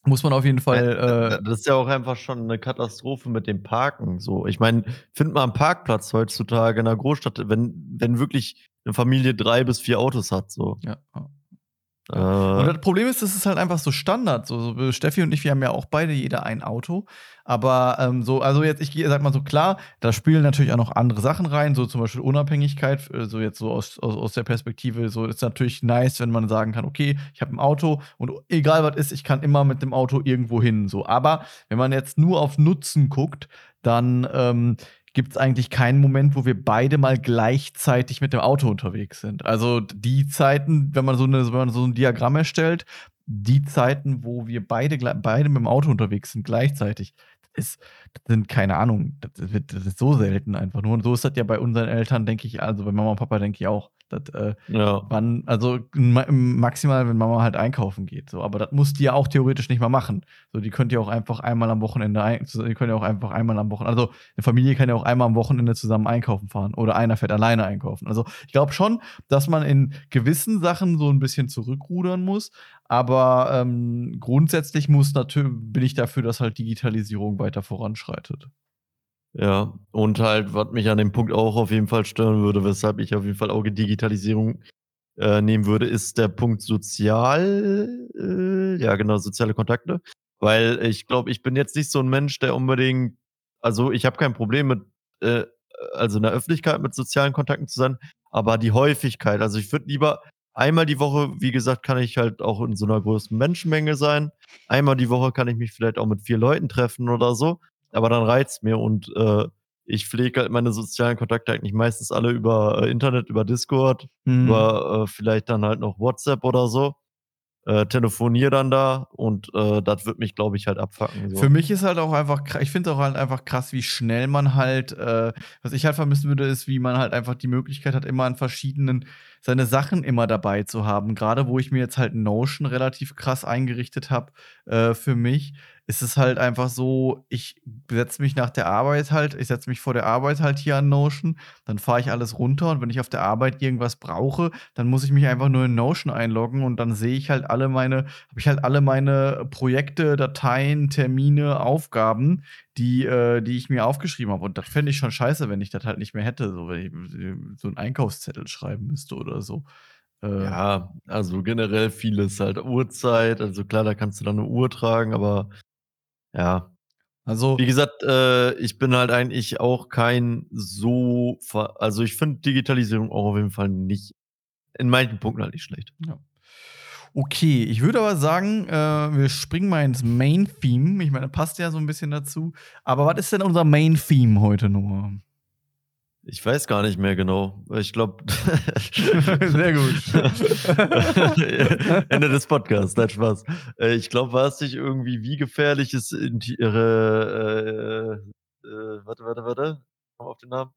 Speaker 1: muss man auf jeden Fall.
Speaker 2: Äh, das ist ja auch einfach schon eine Katastrophe mit dem Parken. So, ich meine, find mal einen Parkplatz heutzutage in einer Großstadt, wenn, wenn wirklich eine Familie drei bis vier Autos hat. So.
Speaker 1: Ja. Äh, und das Problem ist, das ist halt einfach so Standard. So, so, Steffi und ich, wir haben ja auch beide jeder ein Auto. Aber ähm, so, also jetzt, ich sag mal so klar, da spielen natürlich auch noch andere Sachen rein, so zum Beispiel Unabhängigkeit, äh, so jetzt so aus, aus, aus der Perspektive, so ist natürlich nice, wenn man sagen kann, okay, ich habe ein Auto und egal was ist, ich kann immer mit dem Auto irgendwo hin. So. Aber wenn man jetzt nur auf Nutzen guckt, dann ähm, gibt es eigentlich keinen Moment, wo wir beide mal gleichzeitig mit dem Auto unterwegs sind. Also die Zeiten, wenn man so, eine, wenn man so ein Diagramm erstellt, die Zeiten, wo wir beide, beide mit dem Auto unterwegs sind, gleichzeitig, ist, das sind keine Ahnung, das, wird, das ist so selten einfach nur. Und so ist das ja bei unseren Eltern, denke ich, also bei Mama und Papa denke ich auch. Das, äh, ja. man, also maximal, wenn Mama halt einkaufen geht. So. Aber das muss die ja auch theoretisch nicht mal machen. So, die könnt ihr auch einfach einmal am Wochenende ein, die können ja auch einfach einmal am Wochenende, also eine Familie kann ja auch einmal am Wochenende zusammen einkaufen fahren oder einer fährt alleine einkaufen. Also ich glaube schon, dass man in gewissen Sachen so ein bisschen zurückrudern muss, aber ähm, grundsätzlich muss natürlich, bin ich dafür, dass halt Digitalisierung weiter voranschreitet.
Speaker 2: Ja, und halt, was mich an dem Punkt auch auf jeden Fall stören würde, weshalb ich auf jeden Fall auch Digitalisierung äh, nehmen würde, ist der Punkt sozial, äh, ja genau, soziale Kontakte. Weil ich glaube, ich bin jetzt nicht so ein Mensch, der unbedingt, also ich habe kein Problem mit, äh, also in der Öffentlichkeit mit sozialen Kontakten zu sein, aber die Häufigkeit, also ich würde lieber einmal die Woche, wie gesagt, kann ich halt auch in so einer großen Menschenmenge sein. Einmal die Woche kann ich mich vielleicht auch mit vier Leuten treffen oder so aber dann reizt mir und äh, ich pflege halt meine sozialen Kontakte eigentlich meistens alle über äh, Internet, über Discord, mhm. über äh, vielleicht dann halt noch WhatsApp oder so. Äh, telefoniere dann da und äh, das wird mich, glaube ich, halt abfacken.
Speaker 1: So. Für mich ist halt auch einfach, ich finde auch halt einfach krass, wie schnell man halt, äh, was ich halt vermissen würde, ist, wie man halt einfach die Möglichkeit hat, immer an verschiedenen, seine Sachen immer dabei zu haben. Gerade wo ich mir jetzt halt Notion relativ krass eingerichtet habe äh, für mich, ist es halt einfach so, ich setze mich nach der Arbeit halt, ich setze mich vor der Arbeit halt hier an Notion, dann fahre ich alles runter und wenn ich auf der Arbeit irgendwas brauche, dann muss ich mich einfach nur in Notion einloggen und dann sehe ich halt alle meine, habe ich halt alle meine Projekte, Dateien, Termine, Aufgaben, die, äh, die ich mir aufgeschrieben habe. Und das fände ich schon scheiße, wenn ich das halt nicht mehr hätte, so wenn ich so einen Einkaufszettel schreiben müsste oder so.
Speaker 2: Äh, ja, also generell vieles halt Uhrzeit. Also klar, da kannst du dann eine Uhr tragen, aber ja. Also, wie gesagt, äh, ich bin halt eigentlich auch kein so, also ich finde Digitalisierung auch auf jeden Fall nicht, in manchen Punkten halt nicht schlecht.
Speaker 1: Ja. Okay, ich würde aber sagen, äh, wir springen mal ins Main-Theme. Ich meine, passt ja so ein bisschen dazu. Aber was ist denn unser Main-Theme heute nur?
Speaker 2: Ich weiß gar nicht mehr genau. Ich glaube.
Speaker 1: Sehr gut.
Speaker 2: Ende des Podcasts, nein, Spaß. Äh, ich glaube, war es nicht irgendwie, wie gefährlich ist ihre. Äh, äh, warte, warte, warte. Komm auf den Namen.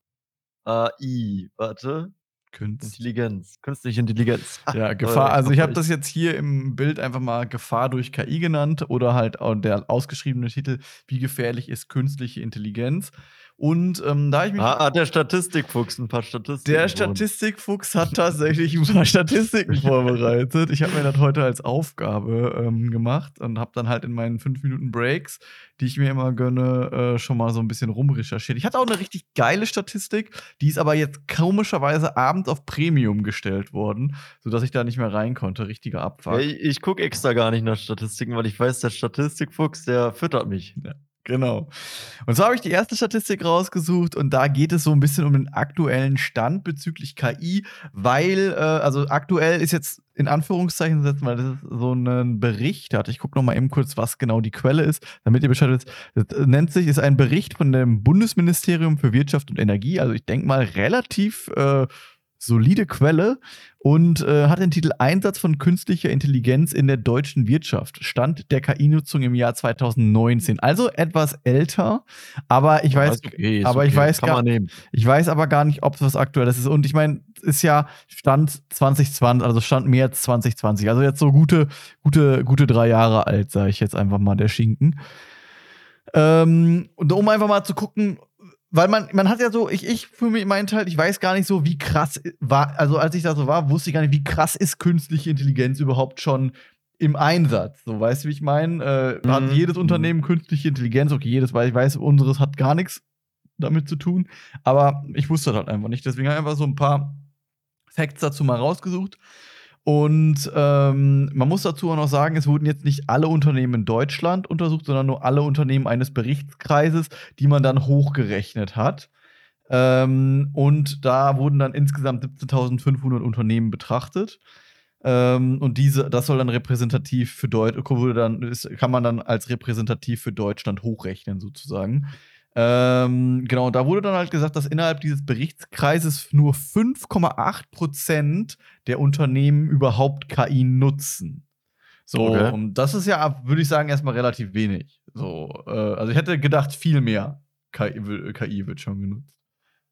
Speaker 2: AI, warte.
Speaker 1: Künst.
Speaker 2: Intelligenz. Künstliche Intelligenz.
Speaker 1: Ja, Gefahr. Also, ich habe das jetzt hier im Bild einfach mal Gefahr durch KI genannt oder halt der ausgeschriebene Titel, wie gefährlich ist künstliche Intelligenz. Und ähm, da ich mich.
Speaker 2: Ah, hat der Statistikfuchs ein paar Statistiken.
Speaker 1: Der Statistikfuchs hat tatsächlich ein paar Statistiken vorbereitet. Ich habe mir das heute als Aufgabe ähm, gemacht und habe dann halt in meinen 5 Minuten Breaks, die ich mir immer gönne, äh, schon mal so ein bisschen rumrecherchiert. Ich hatte auch eine richtig geile Statistik, die ist aber jetzt komischerweise abends auf Premium gestellt worden, sodass ich da nicht mehr rein konnte. Richtiger Abfall.
Speaker 2: Ja, ich, ich gucke extra gar nicht nach Statistiken, weil ich weiß, der Statistikfuchs, der füttert mich.
Speaker 1: Ja Genau. Und so habe ich die erste Statistik rausgesucht und da geht es so ein bisschen um den aktuellen Stand bezüglich KI, weil, äh, also aktuell ist jetzt in Anführungszeichen setzen, weil das ist so ein Bericht hat. Ich gucke noch mal eben kurz, was genau die Quelle ist, damit ihr Bescheid wisst. Das nennt sich, ist ein Bericht von dem Bundesministerium für Wirtschaft und Energie. Also ich denke mal relativ äh, solide Quelle und äh, hat den Titel Einsatz von künstlicher Intelligenz in der deutschen Wirtschaft. Stand der KI-Nutzung im Jahr 2019. Also etwas älter, aber ich weiß, okay, aber okay. ich weiß gar, ich weiß aber gar nicht, ob es was Aktuelles ist. Und ich meine, ist ja Stand 2020, also Stand März 2020. Also jetzt so gute, gute, gute drei Jahre alt, sage ich jetzt einfach mal der Schinken. Ähm, und um einfach mal zu gucken, weil man, man hat ja so, ich, ich für mich meinen Teil, ich weiß gar nicht so, wie krass war, also als ich da so war, wusste ich gar nicht, wie krass ist künstliche Intelligenz überhaupt schon im Einsatz. So, weißt du, wie ich meine? Äh, mhm. Hat jedes Unternehmen künstliche Intelligenz, okay, jedes, weil ich weiß, unseres hat gar nichts damit zu tun, aber ich wusste das halt einfach nicht. Deswegen habe ich einfach so ein paar Facts dazu mal rausgesucht. Und ähm, man muss dazu auch noch sagen, es wurden jetzt nicht alle Unternehmen in Deutschland untersucht, sondern nur alle Unternehmen eines Berichtskreises, die man dann hochgerechnet hat. Ähm, und da wurden dann insgesamt 17.500 Unternehmen betrachtet. Ähm, und diese, das soll dann repräsentativ für Deutschland, kann man dann als repräsentativ für Deutschland hochrechnen, sozusagen. Ähm, genau, da wurde dann halt gesagt, dass innerhalb dieses Berichtskreises nur 5,8% der Unternehmen überhaupt KI nutzen. So, okay. und das ist ja, würde ich sagen, erstmal relativ wenig. So, äh, also ich hätte gedacht, viel mehr KI, KI wird schon genutzt.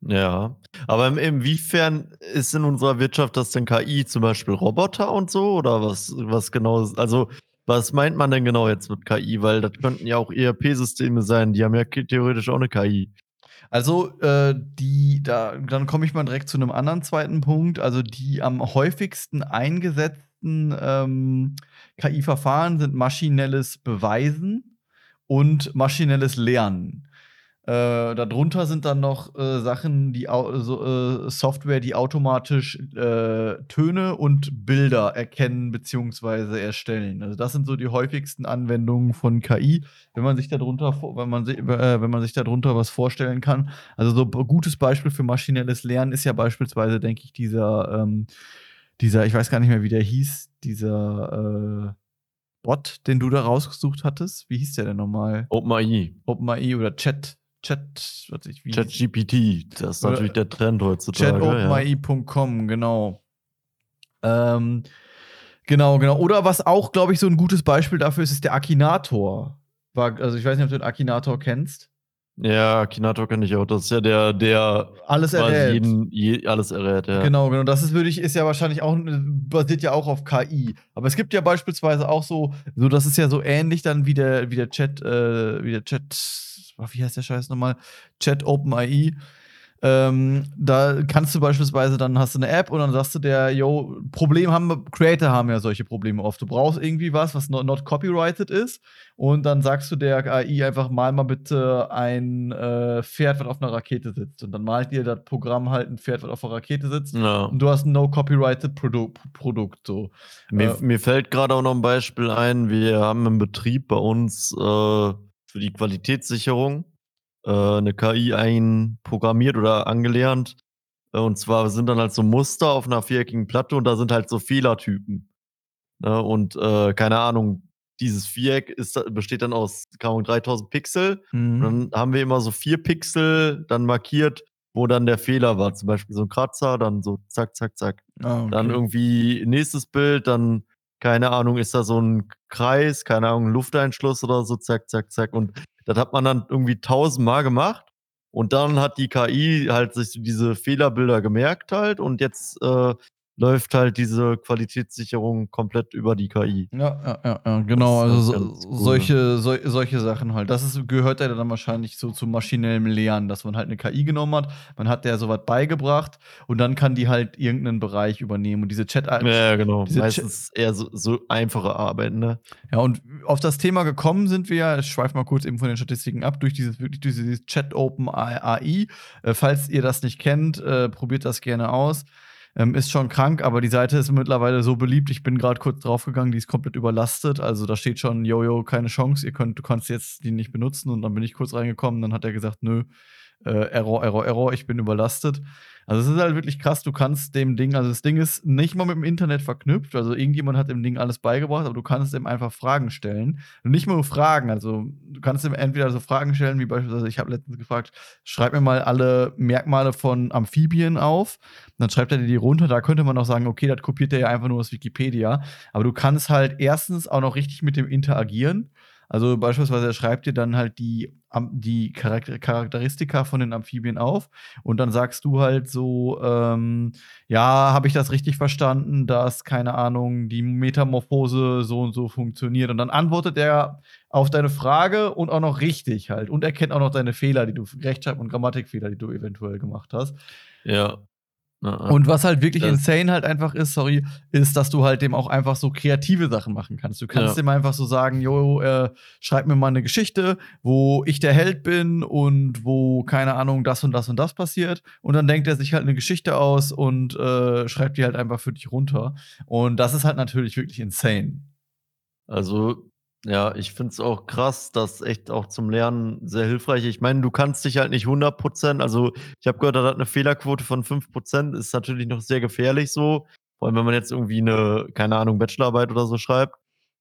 Speaker 2: Ja, aber inwiefern ist in unserer Wirtschaft das denn KI, zum Beispiel Roboter und so? Oder was, was genau? Also, was meint man denn genau jetzt mit KI? Weil das könnten ja auch ERP-Systeme sein, die haben ja theoretisch auch eine KI.
Speaker 1: Also, äh, die, da, dann komme ich mal direkt zu einem anderen zweiten Punkt. Also, die am häufigsten eingesetzten ähm, KI-Verfahren sind maschinelles Beweisen und maschinelles Lernen. Äh, darunter sind dann noch äh, Sachen, die so, äh, Software, die automatisch äh, Töne und Bilder erkennen bzw. erstellen. Also das sind so die häufigsten Anwendungen von KI, wenn man sich darunter, wenn man, äh, wenn man sich darunter was vorstellen kann. Also so ein gutes Beispiel für maschinelles Lernen ist ja beispielsweise, denke ich, dieser, ähm, dieser, ich weiß gar nicht mehr, wie der hieß, dieser äh, Bot, den du da rausgesucht hattest. Wie hieß der denn nochmal?
Speaker 2: OpenAI.
Speaker 1: OpenAI oder Chat. Chat,
Speaker 2: was ich, wie ChatGPT, das ist natürlich der Trend heutzutage.
Speaker 1: ChatOpenAI.com, ja. genau. Ähm, genau, genau. Oder was auch, glaube ich, so ein gutes Beispiel dafür ist, ist der Akinator. War, also ich weiß nicht, ob du den Akinator kennst.
Speaker 2: Ja, Akinator kenne ich auch. Das ist ja der, der
Speaker 1: alles errät.
Speaker 2: Jeden, je, alles errät, ja.
Speaker 1: Genau, genau. Das ist würde ich, ist ja wahrscheinlich auch, basiert ja auch auf KI. Aber es gibt ja beispielsweise auch so, so das ist ja so ähnlich dann wie der, wie der Chat, äh, wie der Chat wie heißt der Scheiß nochmal? Chat OpenAI. Ähm, da kannst du beispielsweise, dann hast du eine App und dann sagst du der, yo, Problem haben, Creator haben ja solche Probleme oft. Du brauchst irgendwie was, was not, not copyrighted ist und dann sagst du der AI einfach, mal mal bitte ein äh, Pferd, was auf einer Rakete sitzt. Und dann malt dir das Programm halt ein Pferd, was auf einer Rakete sitzt
Speaker 2: ja.
Speaker 1: und du hast ein no copyrighted Produ Produkt. So.
Speaker 2: Mir, äh, mir fällt gerade auch noch ein Beispiel ein, wir haben im Betrieb bei uns äh für die Qualitätssicherung äh, eine KI einprogrammiert oder angelernt. Äh, und zwar sind dann halt so Muster auf einer viereckigen Platte und da sind halt so Fehlertypen. Ne? Und äh, keine Ahnung, dieses Viereck ist, besteht dann aus kaum 3000 Pixel. Mhm. Und dann haben wir immer so vier Pixel dann markiert, wo dann der Fehler war. Zum Beispiel so ein Kratzer, dann so zack, zack, zack. Ah, okay. Dann irgendwie nächstes Bild, dann keine Ahnung, ist da so ein Kreis, keine Ahnung, ein Lufteinschluss oder so, zack, zack, zack. Und das hat man dann irgendwie tausendmal gemacht. Und dann hat die KI halt sich diese Fehlerbilder gemerkt halt und jetzt äh, läuft halt diese Qualitätssicherung komplett über die KI.
Speaker 1: Ja, ja, ja, ja genau. Also so, cool. solche, so, solche Sachen halt. Das ist, gehört ja dann wahrscheinlich so zu maschinellem Lernen, dass man halt eine KI genommen hat, man hat der sowas beigebracht und dann kann die halt irgendeinen Bereich übernehmen. Und diese Chat.
Speaker 2: Ja, genau. Diese Meistens Ch eher so, so, einfache Arbeiten, ne?
Speaker 1: Ja, und auf das Thema gekommen sind wir ja, ich schweife mal kurz eben von den Statistiken ab, durch dieses wirklich durch dieses Chat Open AI. Äh, falls ihr das nicht kennt, äh, probiert das gerne aus. Ähm, ist schon krank, aber die Seite ist mittlerweile so beliebt. Ich bin gerade kurz draufgegangen, die ist komplett überlastet. Also da steht schon, Jojo, keine Chance, ihr könnt, du kannst jetzt die nicht benutzen. Und dann bin ich kurz reingekommen, dann hat er gesagt, nö, äh, Error, Error, Error, ich bin überlastet. Also es ist halt wirklich krass, du kannst dem Ding, also das Ding ist nicht mal mit dem Internet verknüpft, also irgendjemand hat dem Ding alles beigebracht, aber du kannst dem einfach Fragen stellen. Und nicht nur Fragen, also du kannst dem entweder so Fragen stellen, wie beispielsweise, ich habe letztens gefragt, schreib mir mal alle Merkmale von Amphibien auf. dann schreibt er dir die runter, da könnte man auch sagen, okay, das kopiert er ja einfach nur aus Wikipedia. Aber du kannst halt erstens auch noch richtig mit dem interagieren. Also beispielsweise er schreibt dir dann halt die, die Charakteristika von den Amphibien auf und dann sagst du halt so, ähm, ja, habe ich das richtig verstanden, dass, keine Ahnung, die Metamorphose so und so funktioniert. Und dann antwortet er auf deine Frage und auch noch richtig halt und erkennt auch noch deine Fehler, die du, Rechtschreib- und Grammatikfehler, die du eventuell gemacht hast.
Speaker 2: Ja.
Speaker 1: Und was halt wirklich das insane halt einfach ist, sorry, ist, dass du halt dem auch einfach so kreative Sachen machen kannst. Du kannst ja. dem einfach so sagen, jo, äh, schreib mir mal eine Geschichte, wo ich der Held bin und wo, keine Ahnung, das und das und das passiert. Und dann denkt er sich halt eine Geschichte aus und äh, schreibt die halt einfach für dich runter. Und das ist halt natürlich wirklich insane.
Speaker 2: Also, ja, ich finde es auch krass, dass echt auch zum Lernen sehr hilfreich. Ich meine, du kannst dich halt nicht 100% also ich habe gehört, da hat eine Fehlerquote von 5% ist natürlich noch sehr gefährlich so, vor allem wenn man jetzt irgendwie eine, keine Ahnung, Bachelorarbeit oder so schreibt.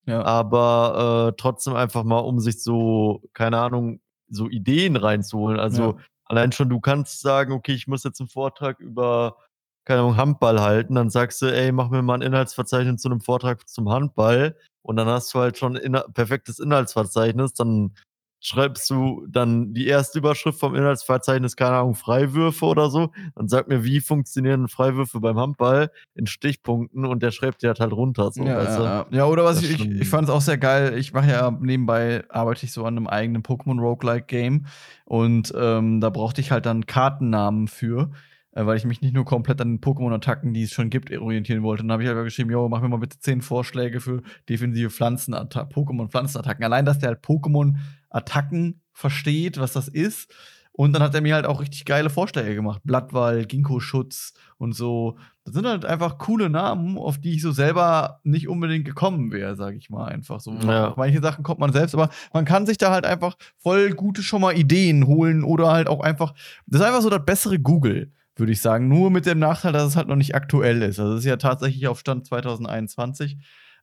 Speaker 2: Ja. Aber äh, trotzdem einfach mal, um sich so, keine Ahnung, so Ideen reinzuholen. Also ja. allein schon, du kannst sagen, okay, ich muss jetzt einen Vortrag über, keine Ahnung, Handball halten, dann sagst du, ey, mach mir mal ein Inhaltsverzeichnis zu einem Vortrag zum Handball und dann hast du halt schon in perfektes Inhaltsverzeichnis, dann schreibst du dann die erste Überschrift vom Inhaltsverzeichnis, keine Ahnung, Freiwürfe oder so, dann sag mir, wie funktionieren Freiwürfe beim Handball in Stichpunkten? Und der schreibt dir halt runter. So,
Speaker 1: ja,
Speaker 2: weißt
Speaker 1: du? ja, ja, oder was ich, ich, ich fand es auch sehr geil, ich mache ja nebenbei, arbeite ich so an einem eigenen Pokémon Roguelike Game. Und ähm, da brauchte ich halt dann Kartennamen für äh, weil ich mich nicht nur komplett an den Pokémon-Attacken, die es schon gibt, orientieren wollte. dann habe ich einfach geschrieben, jo, mach mir mal bitte zehn Vorschläge für defensive Pflanzenattacken, Pokémon-Pflanzenattacken. Allein, dass der halt Pokémon-Attacken versteht, was das ist. Und dann hat er mir halt auch richtig geile Vorschläge gemacht. Blattwall, Ginkgo-Schutz und so. Das sind halt einfach coole Namen, auf die ich so selber nicht unbedingt gekommen wäre, sage ich mal einfach so. Ja. Manche Sachen kommt man selbst, aber man kann sich da halt einfach voll gute schon mal Ideen holen oder halt auch einfach. Das ist einfach so das bessere Google würde ich sagen. Nur mit dem Nachteil, dass es halt noch nicht aktuell ist. Also es ist ja tatsächlich auf Stand 2021.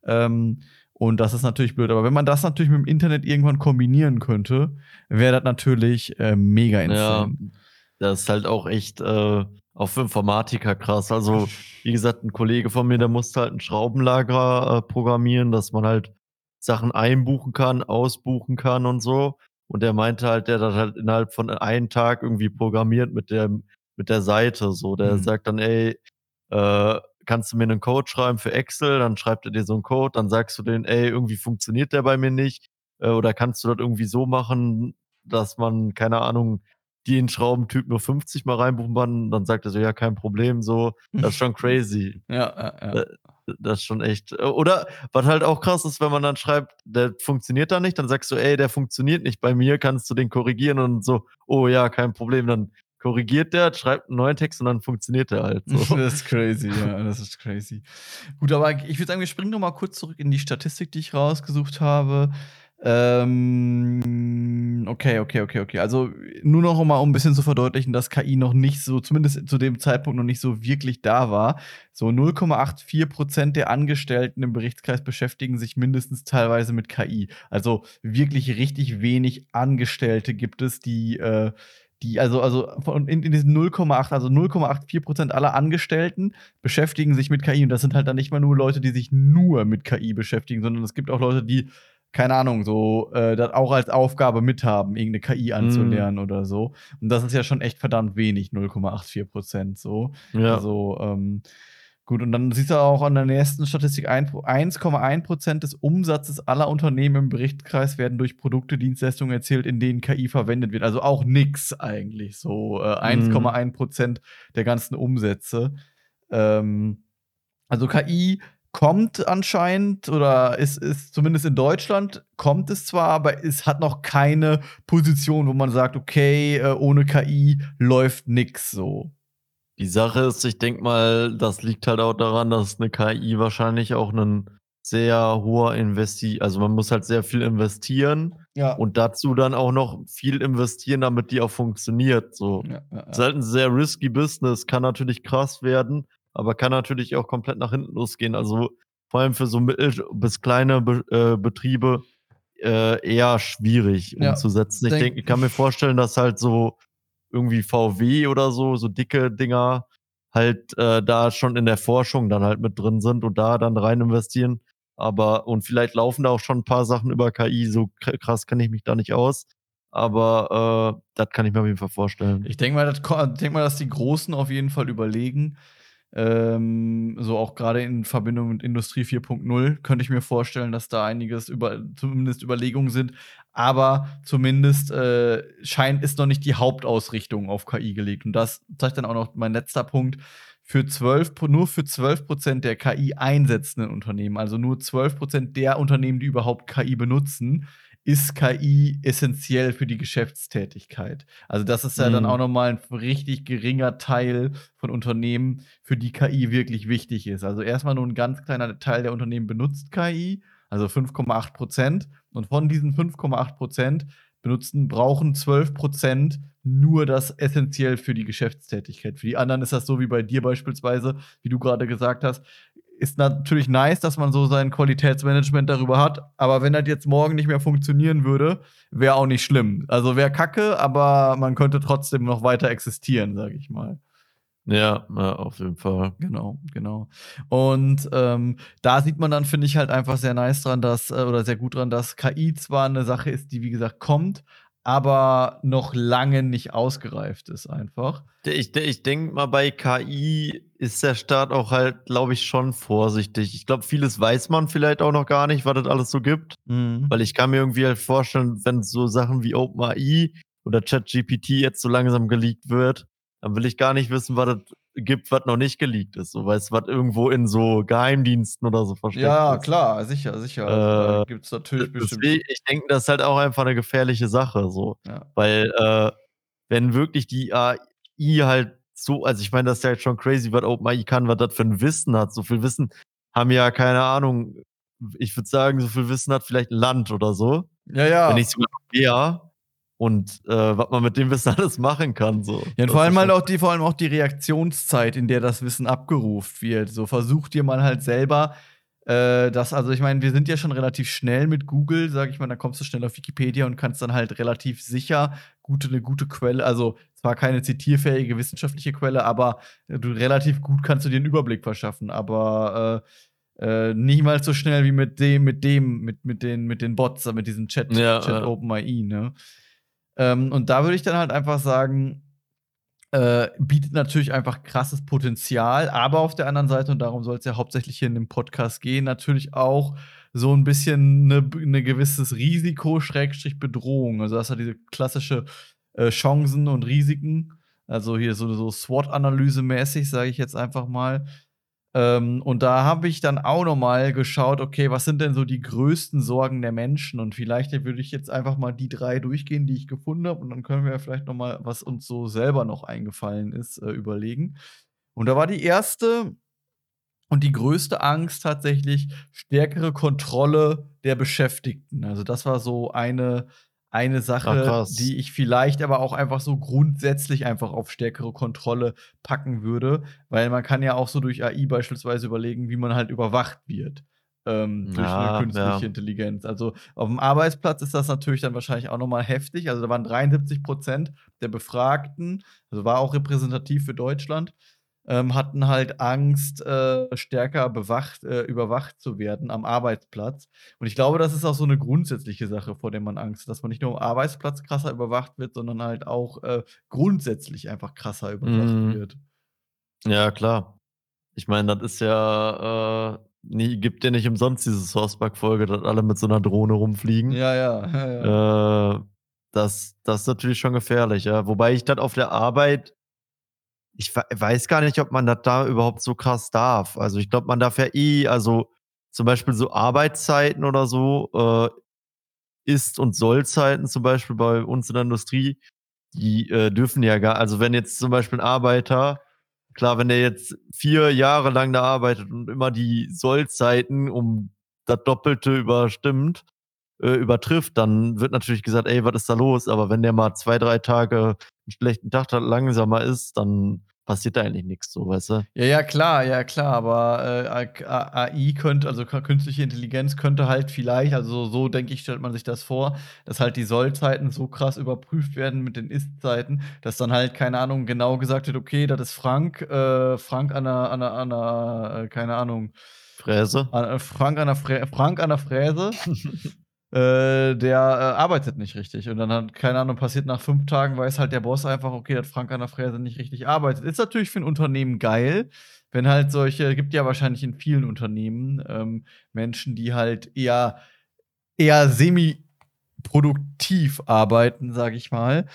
Speaker 1: Ähm, und das ist natürlich blöd. Aber wenn man das natürlich mit dem Internet irgendwann kombinieren könnte, wäre das natürlich äh, mega insane. Ja,
Speaker 2: das ist halt auch echt äh, auch für Informatiker krass. Also, wie gesagt, ein Kollege von mir, der musste halt ein Schraubenlager äh, programmieren, dass man halt Sachen einbuchen kann, ausbuchen kann und so. Und der meinte halt, der hat halt innerhalb von einem Tag irgendwie programmiert mit dem mit der Seite. So, der mhm. sagt dann, ey, äh, kannst du mir einen Code schreiben für Excel? Dann schreibt er dir so einen Code, dann sagst du den, ey, irgendwie funktioniert der bei mir nicht. Äh, oder kannst du das irgendwie so machen, dass man, keine Ahnung, den Schraubentyp nur 50 mal reinbuchen kann, dann sagt er so, ja, kein Problem, so, das ist schon crazy.
Speaker 1: ja, ja, ja.
Speaker 2: Äh, das ist schon echt. Äh, oder was halt auch krass ist, wenn man dann schreibt, der funktioniert da nicht, dann sagst du, ey, der funktioniert nicht bei mir, kannst du den korrigieren und so, oh ja, kein Problem, dann korrigiert der, schreibt einen neuen Text und dann funktioniert der halt. So.
Speaker 1: das ist crazy, ja, das ist crazy. Gut, aber ich würde sagen, wir springen noch mal kurz zurück in die Statistik, die ich rausgesucht habe. Ähm, okay, okay, okay, okay. Also nur noch mal, um ein bisschen zu verdeutlichen, dass KI noch nicht so, zumindest zu dem Zeitpunkt noch nicht so wirklich da war. So 0,84 Prozent der Angestellten im Berichtskreis beschäftigen sich mindestens teilweise mit KI. Also wirklich richtig wenig Angestellte gibt es, die äh, die, also, also von, in, in diesen 0,8, also 0,84 Prozent aller Angestellten beschäftigen sich mit KI. Und das sind halt dann nicht mal nur Leute, die sich nur mit KI beschäftigen, sondern es gibt auch Leute, die, keine Ahnung, so äh, das auch als Aufgabe mithaben, irgendeine KI anzulernen mm. oder so. Und das ist ja schon echt verdammt wenig, 0,84 Prozent so. Ja. Also, ähm, Gut, und dann siehst du auch an der nächsten Statistik, 1,1% des Umsatzes aller Unternehmen im Berichtskreis werden durch Produkte, Dienstleistungen erzielt, in denen KI verwendet wird. Also auch nix eigentlich. So äh, 1,1% mhm. der ganzen Umsätze. Ähm, also KI kommt anscheinend oder ist, ist zumindest in Deutschland kommt es zwar, aber es hat noch keine Position, wo man sagt, okay, äh, ohne KI läuft nix so.
Speaker 2: Die Sache ist, ich denke mal, das liegt halt auch daran, dass 'ne KI wahrscheinlich auch 'nen sehr hoher Investi also, man muss halt sehr viel investieren
Speaker 1: Ja.
Speaker 2: und dazu dann auch noch viel investieren, damit die auch funktioniert, so.
Speaker 1: Ja, ja,
Speaker 2: Ist halt 'n sehr risky Business, kann natürlich krass werden, aber kann natürlich auch komplett nach hinten losgehen. Also, vor allem für so mittel bis kleine Be äh, Betriebe, äh, eher schwierig umzusetzen. Ich
Speaker 1: denk
Speaker 2: denke ich kann mir vorstellen, dass halt so irgendwie VW oder so, so dicke Dinger halt, äh, da schon in der Forschung dann halt mit drin sind und da dann rein investieren. Aber und vielleicht laufen da auch schon 'n paar Sachen über KI, so krass kenne ich mich da nicht aus. Aber, äh, das kann ich mir auf jeden Fall vorstellen.
Speaker 1: Ich denke mal, denke mal, dass die Großen auf jeden Fall überlegen. Ähm, so auch grade in Verbindung mit Industrie 4.0 könnte ich mir vorstellen, dass da einiges über zumindest Überlegungen sind. Aber zumindest, äh, scheint ist noch nicht die Hauptausrichtung auf KI gelegt. Und das zeigt dann auch noch mein letzter Punkt. Für 12 Pro nur für 12 % der KI einsetzenden Unternehmen, also nur 12 % der Unternehmen, die überhaupt KI benutzen, ist KI essenziell für die Geschäftstätigkeit. Also, das ist ja dann auch
Speaker 2: Mhm.
Speaker 1: noch mal 'n richtig geringer Teil von Unternehmen, für die KI wirklich wichtig ist. Also, erst mal nur 'n ganz kleiner Teil der Unternehmen benutzt KI, also 5,8 % und von diesen 5,8 % benutzen brauchen 12 % nur das essenziell für die Geschäftstätigkeit. Für die anderen ist das so wie bei dir beispielsweise, wie du grade gesagt hast. Ist natürlich nice, dass man so sein Qualitätsmanagement darüber hat, aber wenn das jetzt morgen nicht mehr funktionieren würde, wäre auch nicht schlimm. Also, wäre Kacke, aber man könnte trotzdem noch weiter existieren, sage ich mal.
Speaker 2: Ja, ja, auf jeden Fall.
Speaker 1: Genau, genau. Und, ähm, da sieht man dann, finde ich, halt einfach sehr nice dran, dass äh, oder sehr gut dran, dass KI zwar 'ne Sache ist, die, wie gesagt, kommt, aber noch lange nicht ausgereift ist einfach.
Speaker 2: Ich ich denke mal, bei KI ist der Staat auch halt, glaube ich, schon vorsichtig. Ich glaube, vieles weiß man vielleicht auch noch gar nicht, was es alles so gibt.
Speaker 1: Mhm.
Speaker 2: Weil ich kann mir irgendwie halt vorstellen, wenn so Sachen wie OpenAI oder ChatGPT jetzt so langsam geleakt wird, dann will ich gar nicht wissen, was es gibt, was noch nicht geleakt ist. So, weißt du, was irgendwo in so Geheimdiensten oder so versteckt
Speaker 1: Ja,
Speaker 2: ist.
Speaker 1: klar, sicher, sicher. Also,
Speaker 2: Äh,
Speaker 1: gibt's natürlich
Speaker 2: d
Speaker 1: bestimmt
Speaker 2: deswegen ich denke, das ist halt auch einfach 'ne gefährliche Sache so.
Speaker 1: Ja.
Speaker 2: Weil, äh, wenn wirklich die AI halt so also, ich meine, das ist ja jetzt schon crazy, was OpenAI kann, was das für 'n Wissen hat. So viel Wissen haben ja, keine Ahnung ich würde sagen, so viel Wissen hat vielleicht 'n Land oder so.
Speaker 1: Ja, ja.
Speaker 2: Wenn nicht sogar mehr. Und, äh, was man mit dem Wissen alles machen kann, so.
Speaker 1: Ja, und vor allem halt auch die vor allem auch die Reaktionszeit, in der das Wissen abgerufen wird. So, versuch dir mal halt selber, äh, das also, ich meine, wir sind ja schon relativ schnell mit Google, sage ich mal, da kommst du schnell auf Wikipedia und kannst dann halt relativ sicher gute 'ne gute Quelle also, zwar keine zitierfähige wissenschaftliche Quelle, aber du relativ gut kannst du dir 'n Überblick verschaffen. Aber, äh, äh, niemals so schnell wie mit dem mit dem mit mit den mit den Bots, mit diesem Chat
Speaker 2: Ja,
Speaker 1: Chat
Speaker 2: ja.
Speaker 1: OpenAI, ne? Ähm, und da würde ich dann halt einfach sagen, äh, bietet natürlich einfach krasses Potenzial, aber auf der anderen Seite, und darum soll's ja hauptsächlich hier in dem Podcast gehen, natürlich auch so 'n bisschen 'ne b 'ne gewisses Risiko Schrägstrich Bedrohung. Also, das ja diese klassische, äh, Chancen und Risiken. Also, hier so so SWOT-Analyse mäßig, sage ich jetzt einfach mal. Ähm, und da habe ich dann auch noch mal geschaut, okay, was sind denn so die größten Sorgen der Menschen? Und vielleicht würde ich jetzt einfach mal die 3 durchgehen, die ich gefunden habe, und dann können wir vielleicht noch mal, was uns so selber noch eingefallen ist, äh, überlegen. Und da war die 1. und die größte Angst tatsächlich stärkere Kontrolle der Beschäftigten. Also, das war so eine eine
Speaker 2: Ach,
Speaker 1: Sache,
Speaker 2: krass.
Speaker 1: die ich vielleicht aber auch einfach so grundsätzlich einfach auf stärkere Kontrolle packen würde, weil man kann ja auch so durch AI beispielsweise überlegen, wie man halt überwacht wird, ähm, durch
Speaker 2: Ja,
Speaker 1: künstliche
Speaker 2: ja.
Speaker 1: Intelligenz. Also, auf'm Arbeitsplatz ist das natürlich dann wahrscheinlich auch noch mal heftig. Also, da waren 73 % der Befragten also, war auch repräsentativ für Deutschland, ähm, hatten halt Angst, äh, stärker bewacht äh, überwacht zu werden am Arbeitsplatz. Und ich glaube, das ist auch so 'ne grundsätzliche Sache, vor der man Angst hat, dass man nicht nur am Arbeitsplatz krasser überwacht wird, sondern halt auch, äh, grundsätzlich einfach krasser überwacht
Speaker 2: Mhm.
Speaker 1: wird.
Speaker 2: Ja, klar. Ich meine, das ist ja, äh ne, gibt ja nicht umsonst diese South Park-Folge, dass alle mit so 'ner Drohne rumfliegen.
Speaker 1: Ja, ja, ja, ja.
Speaker 2: Äh, das das ist natürlich schon gefährlich, ja. Wobei ich das auf der Arbeit ich wei weiß gar nicht, ob man das da überhaupt so krass darf. Also, ich glaube, man darf ja eh also, zum Beispiel so Arbeitszeiten oder so, äh, Ist und Sollzeiten zum Beispiel bei uns in der Industrie, die, äh, dürfen ja gar also, wenn jetzt zum Beispiel 'n Arbeiter klar, wenn der jetzt vier Jahre lang da arbeitet und immer die Sollzeiten um das Doppelte überstimmt, äh, übertrifft, dann wird natürlich gesagt, ey, was ist da los? Aber wenn der mal zwei, drei Tage einen schlechten Tag hat, langsamer ist, dann passiert da eigentlich nichts, so, weißt du?
Speaker 1: Ja, ja, klar, ja, klar, aber äh, AI könnte, also künstliche Intelligenz könnte halt vielleicht, also so denke ich, stellt man sich das vor, dass halt die Sollzeiten so krass überprüft werden mit den Ist-Zeiten, dass dann halt, keine Ahnung, genau gesagt wird, okay, das ist Frank, äh, Frank an der, an der, an der, äh, keine Ahnung,
Speaker 2: Fräse.
Speaker 1: Äh, Frank an der, Frä Frank an der Fräse. Äh, der äh, arbeitet nicht richtig. Und dann hat, keine Ahnung, passiert nach fünf Tagen, weiß halt der Boss einfach, okay, dass Frank an der Fräse nicht richtig arbeitet. Ist natürlich für ein Unternehmen geil, wenn halt solche, gibt ja wahrscheinlich in vielen Unternehmen ähm, Menschen, die halt eher, eher semi-produktiv arbeiten, sag ich mal.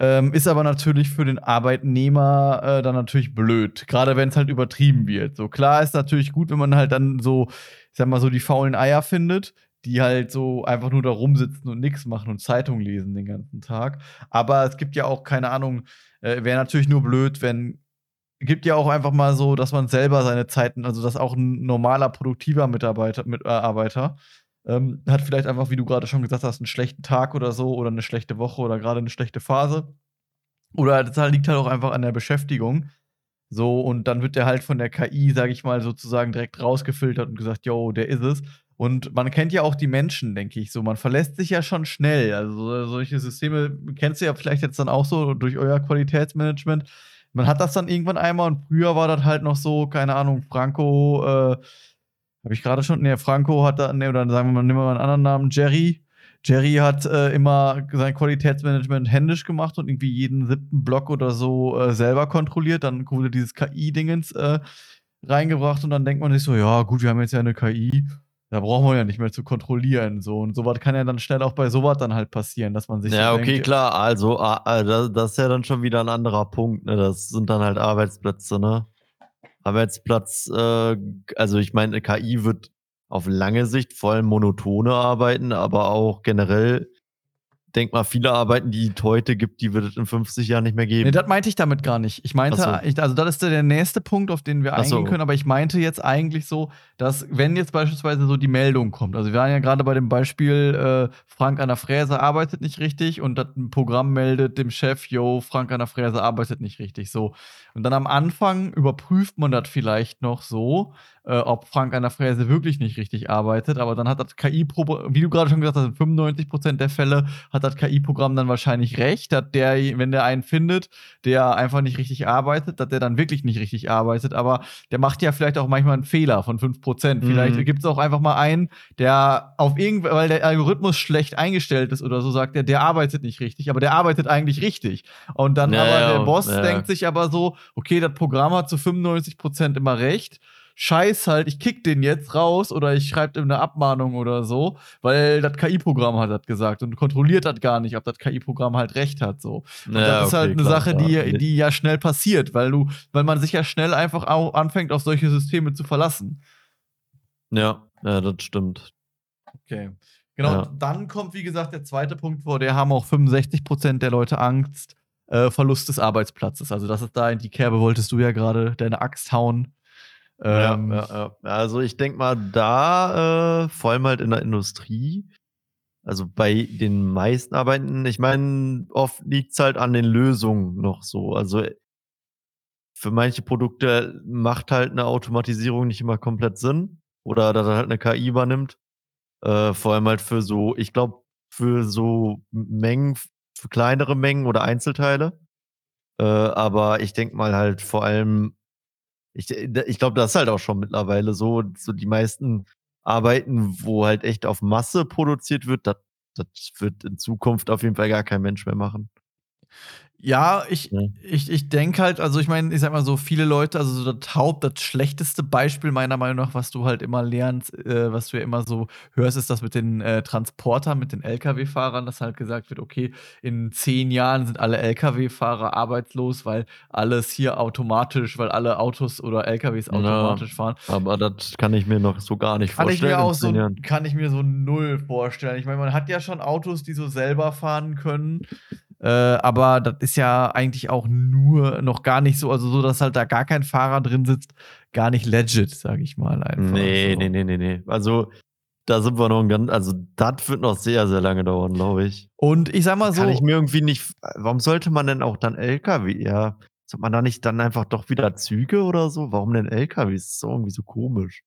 Speaker 1: Ähm, ist aber natürlich für den Arbeitnehmer äh, dann natürlich blöd, gerade wenn es halt übertrieben wird. So klar ist natürlich gut, wenn man halt dann so, ich sag mal so, die faulen Eier findet, die halt so einfach nur da rumsitzen und nichts machen und Zeitung lesen den ganzen Tag. Aber es gibt ja auch, keine Ahnung, äh, wäre natürlich nur blöd, wenn. Gibt ja auch einfach mal so, dass man selber seine Zeiten, also dass auch ein normaler, produktiver Mitarbeiter, Mitarbeiter ähm, hat vielleicht einfach, wie du gerade schon gesagt hast, einen schlechten Tag oder so oder eine schlechte Woche oder gerade eine schlechte Phase. Oder das liegt halt auch einfach an der Beschäftigung. So, und dann wird der halt von der KI, sag ich mal, sozusagen direkt rausgefiltert und gesagt, yo, der ist es. Und man kennt ja auch die Menschen, denke ich so. Man verlässt sich ja schon schnell. Also solche Systeme kennst du ja vielleicht jetzt dann auch so durch euer Qualitätsmanagement. Man hat das dann irgendwann einmal und früher war das halt noch so, keine Ahnung, Franco, äh, habe ich gerade schon, ne, Franco hat da, ne, oder sagen wir mal, nehmen wir mal einen anderen Namen, Jerry. Jerry hat äh, immer sein Qualitätsmanagement händisch gemacht und irgendwie jeden siebten Block oder so äh, selber kontrolliert. Dann wurde dieses KI-Dingens äh, reingebracht und dann denkt man sich so, ja, gut, wir haben jetzt ja eine KI da brauchen wir ja nicht mehr zu kontrollieren. So. Und sowas kann ja dann schnell auch bei sowas dann halt passieren, dass man sich.
Speaker 2: Ja,
Speaker 1: so
Speaker 2: okay,
Speaker 1: denkt,
Speaker 2: klar. Also, ah, das ist ja dann schon wieder ein anderer Punkt. Ne? Das sind dann halt Arbeitsplätze, ne? Arbeitsplatz, äh, also ich meine, KI wird auf lange Sicht vor allem monotone arbeiten, aber auch generell denk mal, viele Arbeiten, die es heute gibt, die wird es in 50 Jahren nicht mehr geben.
Speaker 1: Nee, das meinte ich damit gar nicht. Ich meinte, so. ich, also das ist der nächste Punkt, auf den wir eingehen so. können, aber ich meinte jetzt eigentlich so, dass wenn jetzt beispielsweise so die Meldung kommt, also wir waren ja gerade bei dem Beispiel, äh, Frank an der Fräse arbeitet nicht richtig und das Programm meldet dem Chef, yo, Frank an der Fräse arbeitet nicht richtig, so. Und dann am Anfang überprüft man das vielleicht noch so, äh, ob Frank an der Fräse wirklich nicht richtig arbeitet. Aber dann hat das KI-Programm, wie du gerade schon gesagt hast, in 95% der Fälle hat das KI-Programm dann wahrscheinlich recht, dass der, wenn der einen findet, der einfach nicht richtig arbeitet, dass der dann wirklich nicht richtig arbeitet. Aber der macht ja vielleicht auch manchmal einen Fehler von 5%. Mhm. Vielleicht gibt es auch einfach mal einen, der auf irgend, weil der Algorithmus schlecht eingestellt ist oder so, sagt er, der arbeitet nicht richtig, aber der arbeitet eigentlich richtig. Und dann ja, aber der Boss ja. denkt sich aber so, okay, das Programm hat zu 95% immer recht scheiß halt, ich kick den jetzt raus oder ich schreibe ihm eine Abmahnung oder so, weil das KI-Programm hat das gesagt und kontrolliert das gar nicht, ob das KI-Programm halt recht hat so. Und ja, das ist halt eine klar, Sache, die, die ja schnell passiert, weil du, weil man sich ja schnell einfach auch anfängt, auf solche Systeme zu verlassen.
Speaker 2: Ja, ja, das stimmt.
Speaker 1: Okay. Genau, ja. dann kommt, wie gesagt, der zweite Punkt, vor der haben auch 65% der Leute Angst, äh, Verlust des Arbeitsplatzes. Also, das ist da in die Kerbe, wolltest du ja gerade deine Axt hauen.
Speaker 2: Ähm, ja, ja, ja. Also ich denke mal, da, äh, vor allem halt in der Industrie, also bei den meisten Arbeiten, ich meine, oft liegt es halt an den Lösungen noch so. Also für manche Produkte macht halt eine Automatisierung nicht immer komplett Sinn. Oder dass er halt eine KI übernimmt. Äh, vor allem halt für so, ich glaube, für so Mengen, für kleinere Mengen oder Einzelteile. Äh, aber ich denke mal halt vor allem ich, äh, ich glaube, das ist halt auch schon mittlerweile so, so die meisten Arbeiten, wo halt echt auf Masse produziert wird, das, das wird in Zukunft auf jeden Fall gar kein Mensch mehr machen.
Speaker 1: Ja, ich, ja. ich, ich denke halt, also ich meine, ich sag mal so, viele Leute, also so das Haupt, das schlechteste Beispiel meiner Meinung nach, was du halt immer lernst, äh, was du ja immer so hörst, ist das mit den äh, Transportern, mit den Lkw-Fahrern, dass halt gesagt wird, okay, in zehn Jahren sind alle Lkw-Fahrer arbeitslos, weil alles hier automatisch, weil alle Autos oder Lkws automatisch ja, fahren.
Speaker 2: Aber das kann ich mir noch so gar nicht
Speaker 1: kann vorstellen. Ich mir auch so, kann ich mir so null vorstellen. Ich meine, man hat ja schon Autos, die so selber fahren können. Äh, aber das ist ja eigentlich auch nur noch gar nicht so, also so, dass halt da gar kein Fahrer drin sitzt, gar nicht legit, sag ich mal einfach.
Speaker 2: Nee,
Speaker 1: so.
Speaker 2: nee, nee, nee, nee. Also, da sind wir noch ein ganz, also das wird noch sehr, sehr lange dauern, glaube ich.
Speaker 1: Und ich sag mal so.
Speaker 2: Kann ich mir irgendwie nicht, warum sollte man denn auch dann LKW, ja, sollte man da nicht dann einfach doch wieder Züge oder so? Warum denn LKW? Das ist so irgendwie so komisch.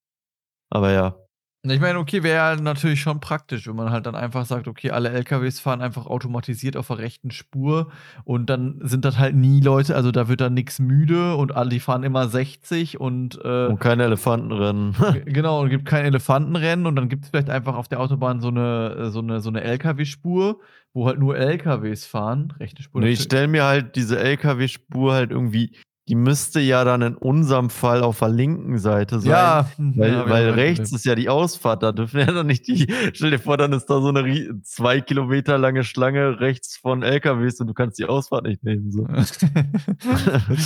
Speaker 2: Aber ja.
Speaker 1: Ich meine, okay, wäre natürlich schon praktisch, wenn man halt dann einfach sagt, okay, alle LKWs fahren einfach automatisiert auf der rechten Spur und dann sind das halt nie Leute, also da wird dann nichts müde und alle, die fahren immer 60 und äh,
Speaker 2: Und keine Elefantenrennen.
Speaker 1: genau, und gibt kein Elefantenrennen und dann gibt es vielleicht einfach auf der Autobahn so eine, äh, so eine, so eine LKW-Spur, wo halt nur LKWs fahren. Rechte Spur.
Speaker 2: Nee, ich stelle mir halt diese LKW-Spur halt irgendwie, die müsste ja dann in unserem Fall auf der linken Seite sein.
Speaker 1: ja,
Speaker 2: Weil,
Speaker 1: ja,
Speaker 2: weil
Speaker 1: ja,
Speaker 2: rechts ist ja die Ausfahrt, da dürfen ja dann nicht die. Stell dir vor, dann ist da so eine zwei Kilometer lange Schlange rechts von LKWs und du kannst die Ausfahrt nicht nehmen. So.
Speaker 1: das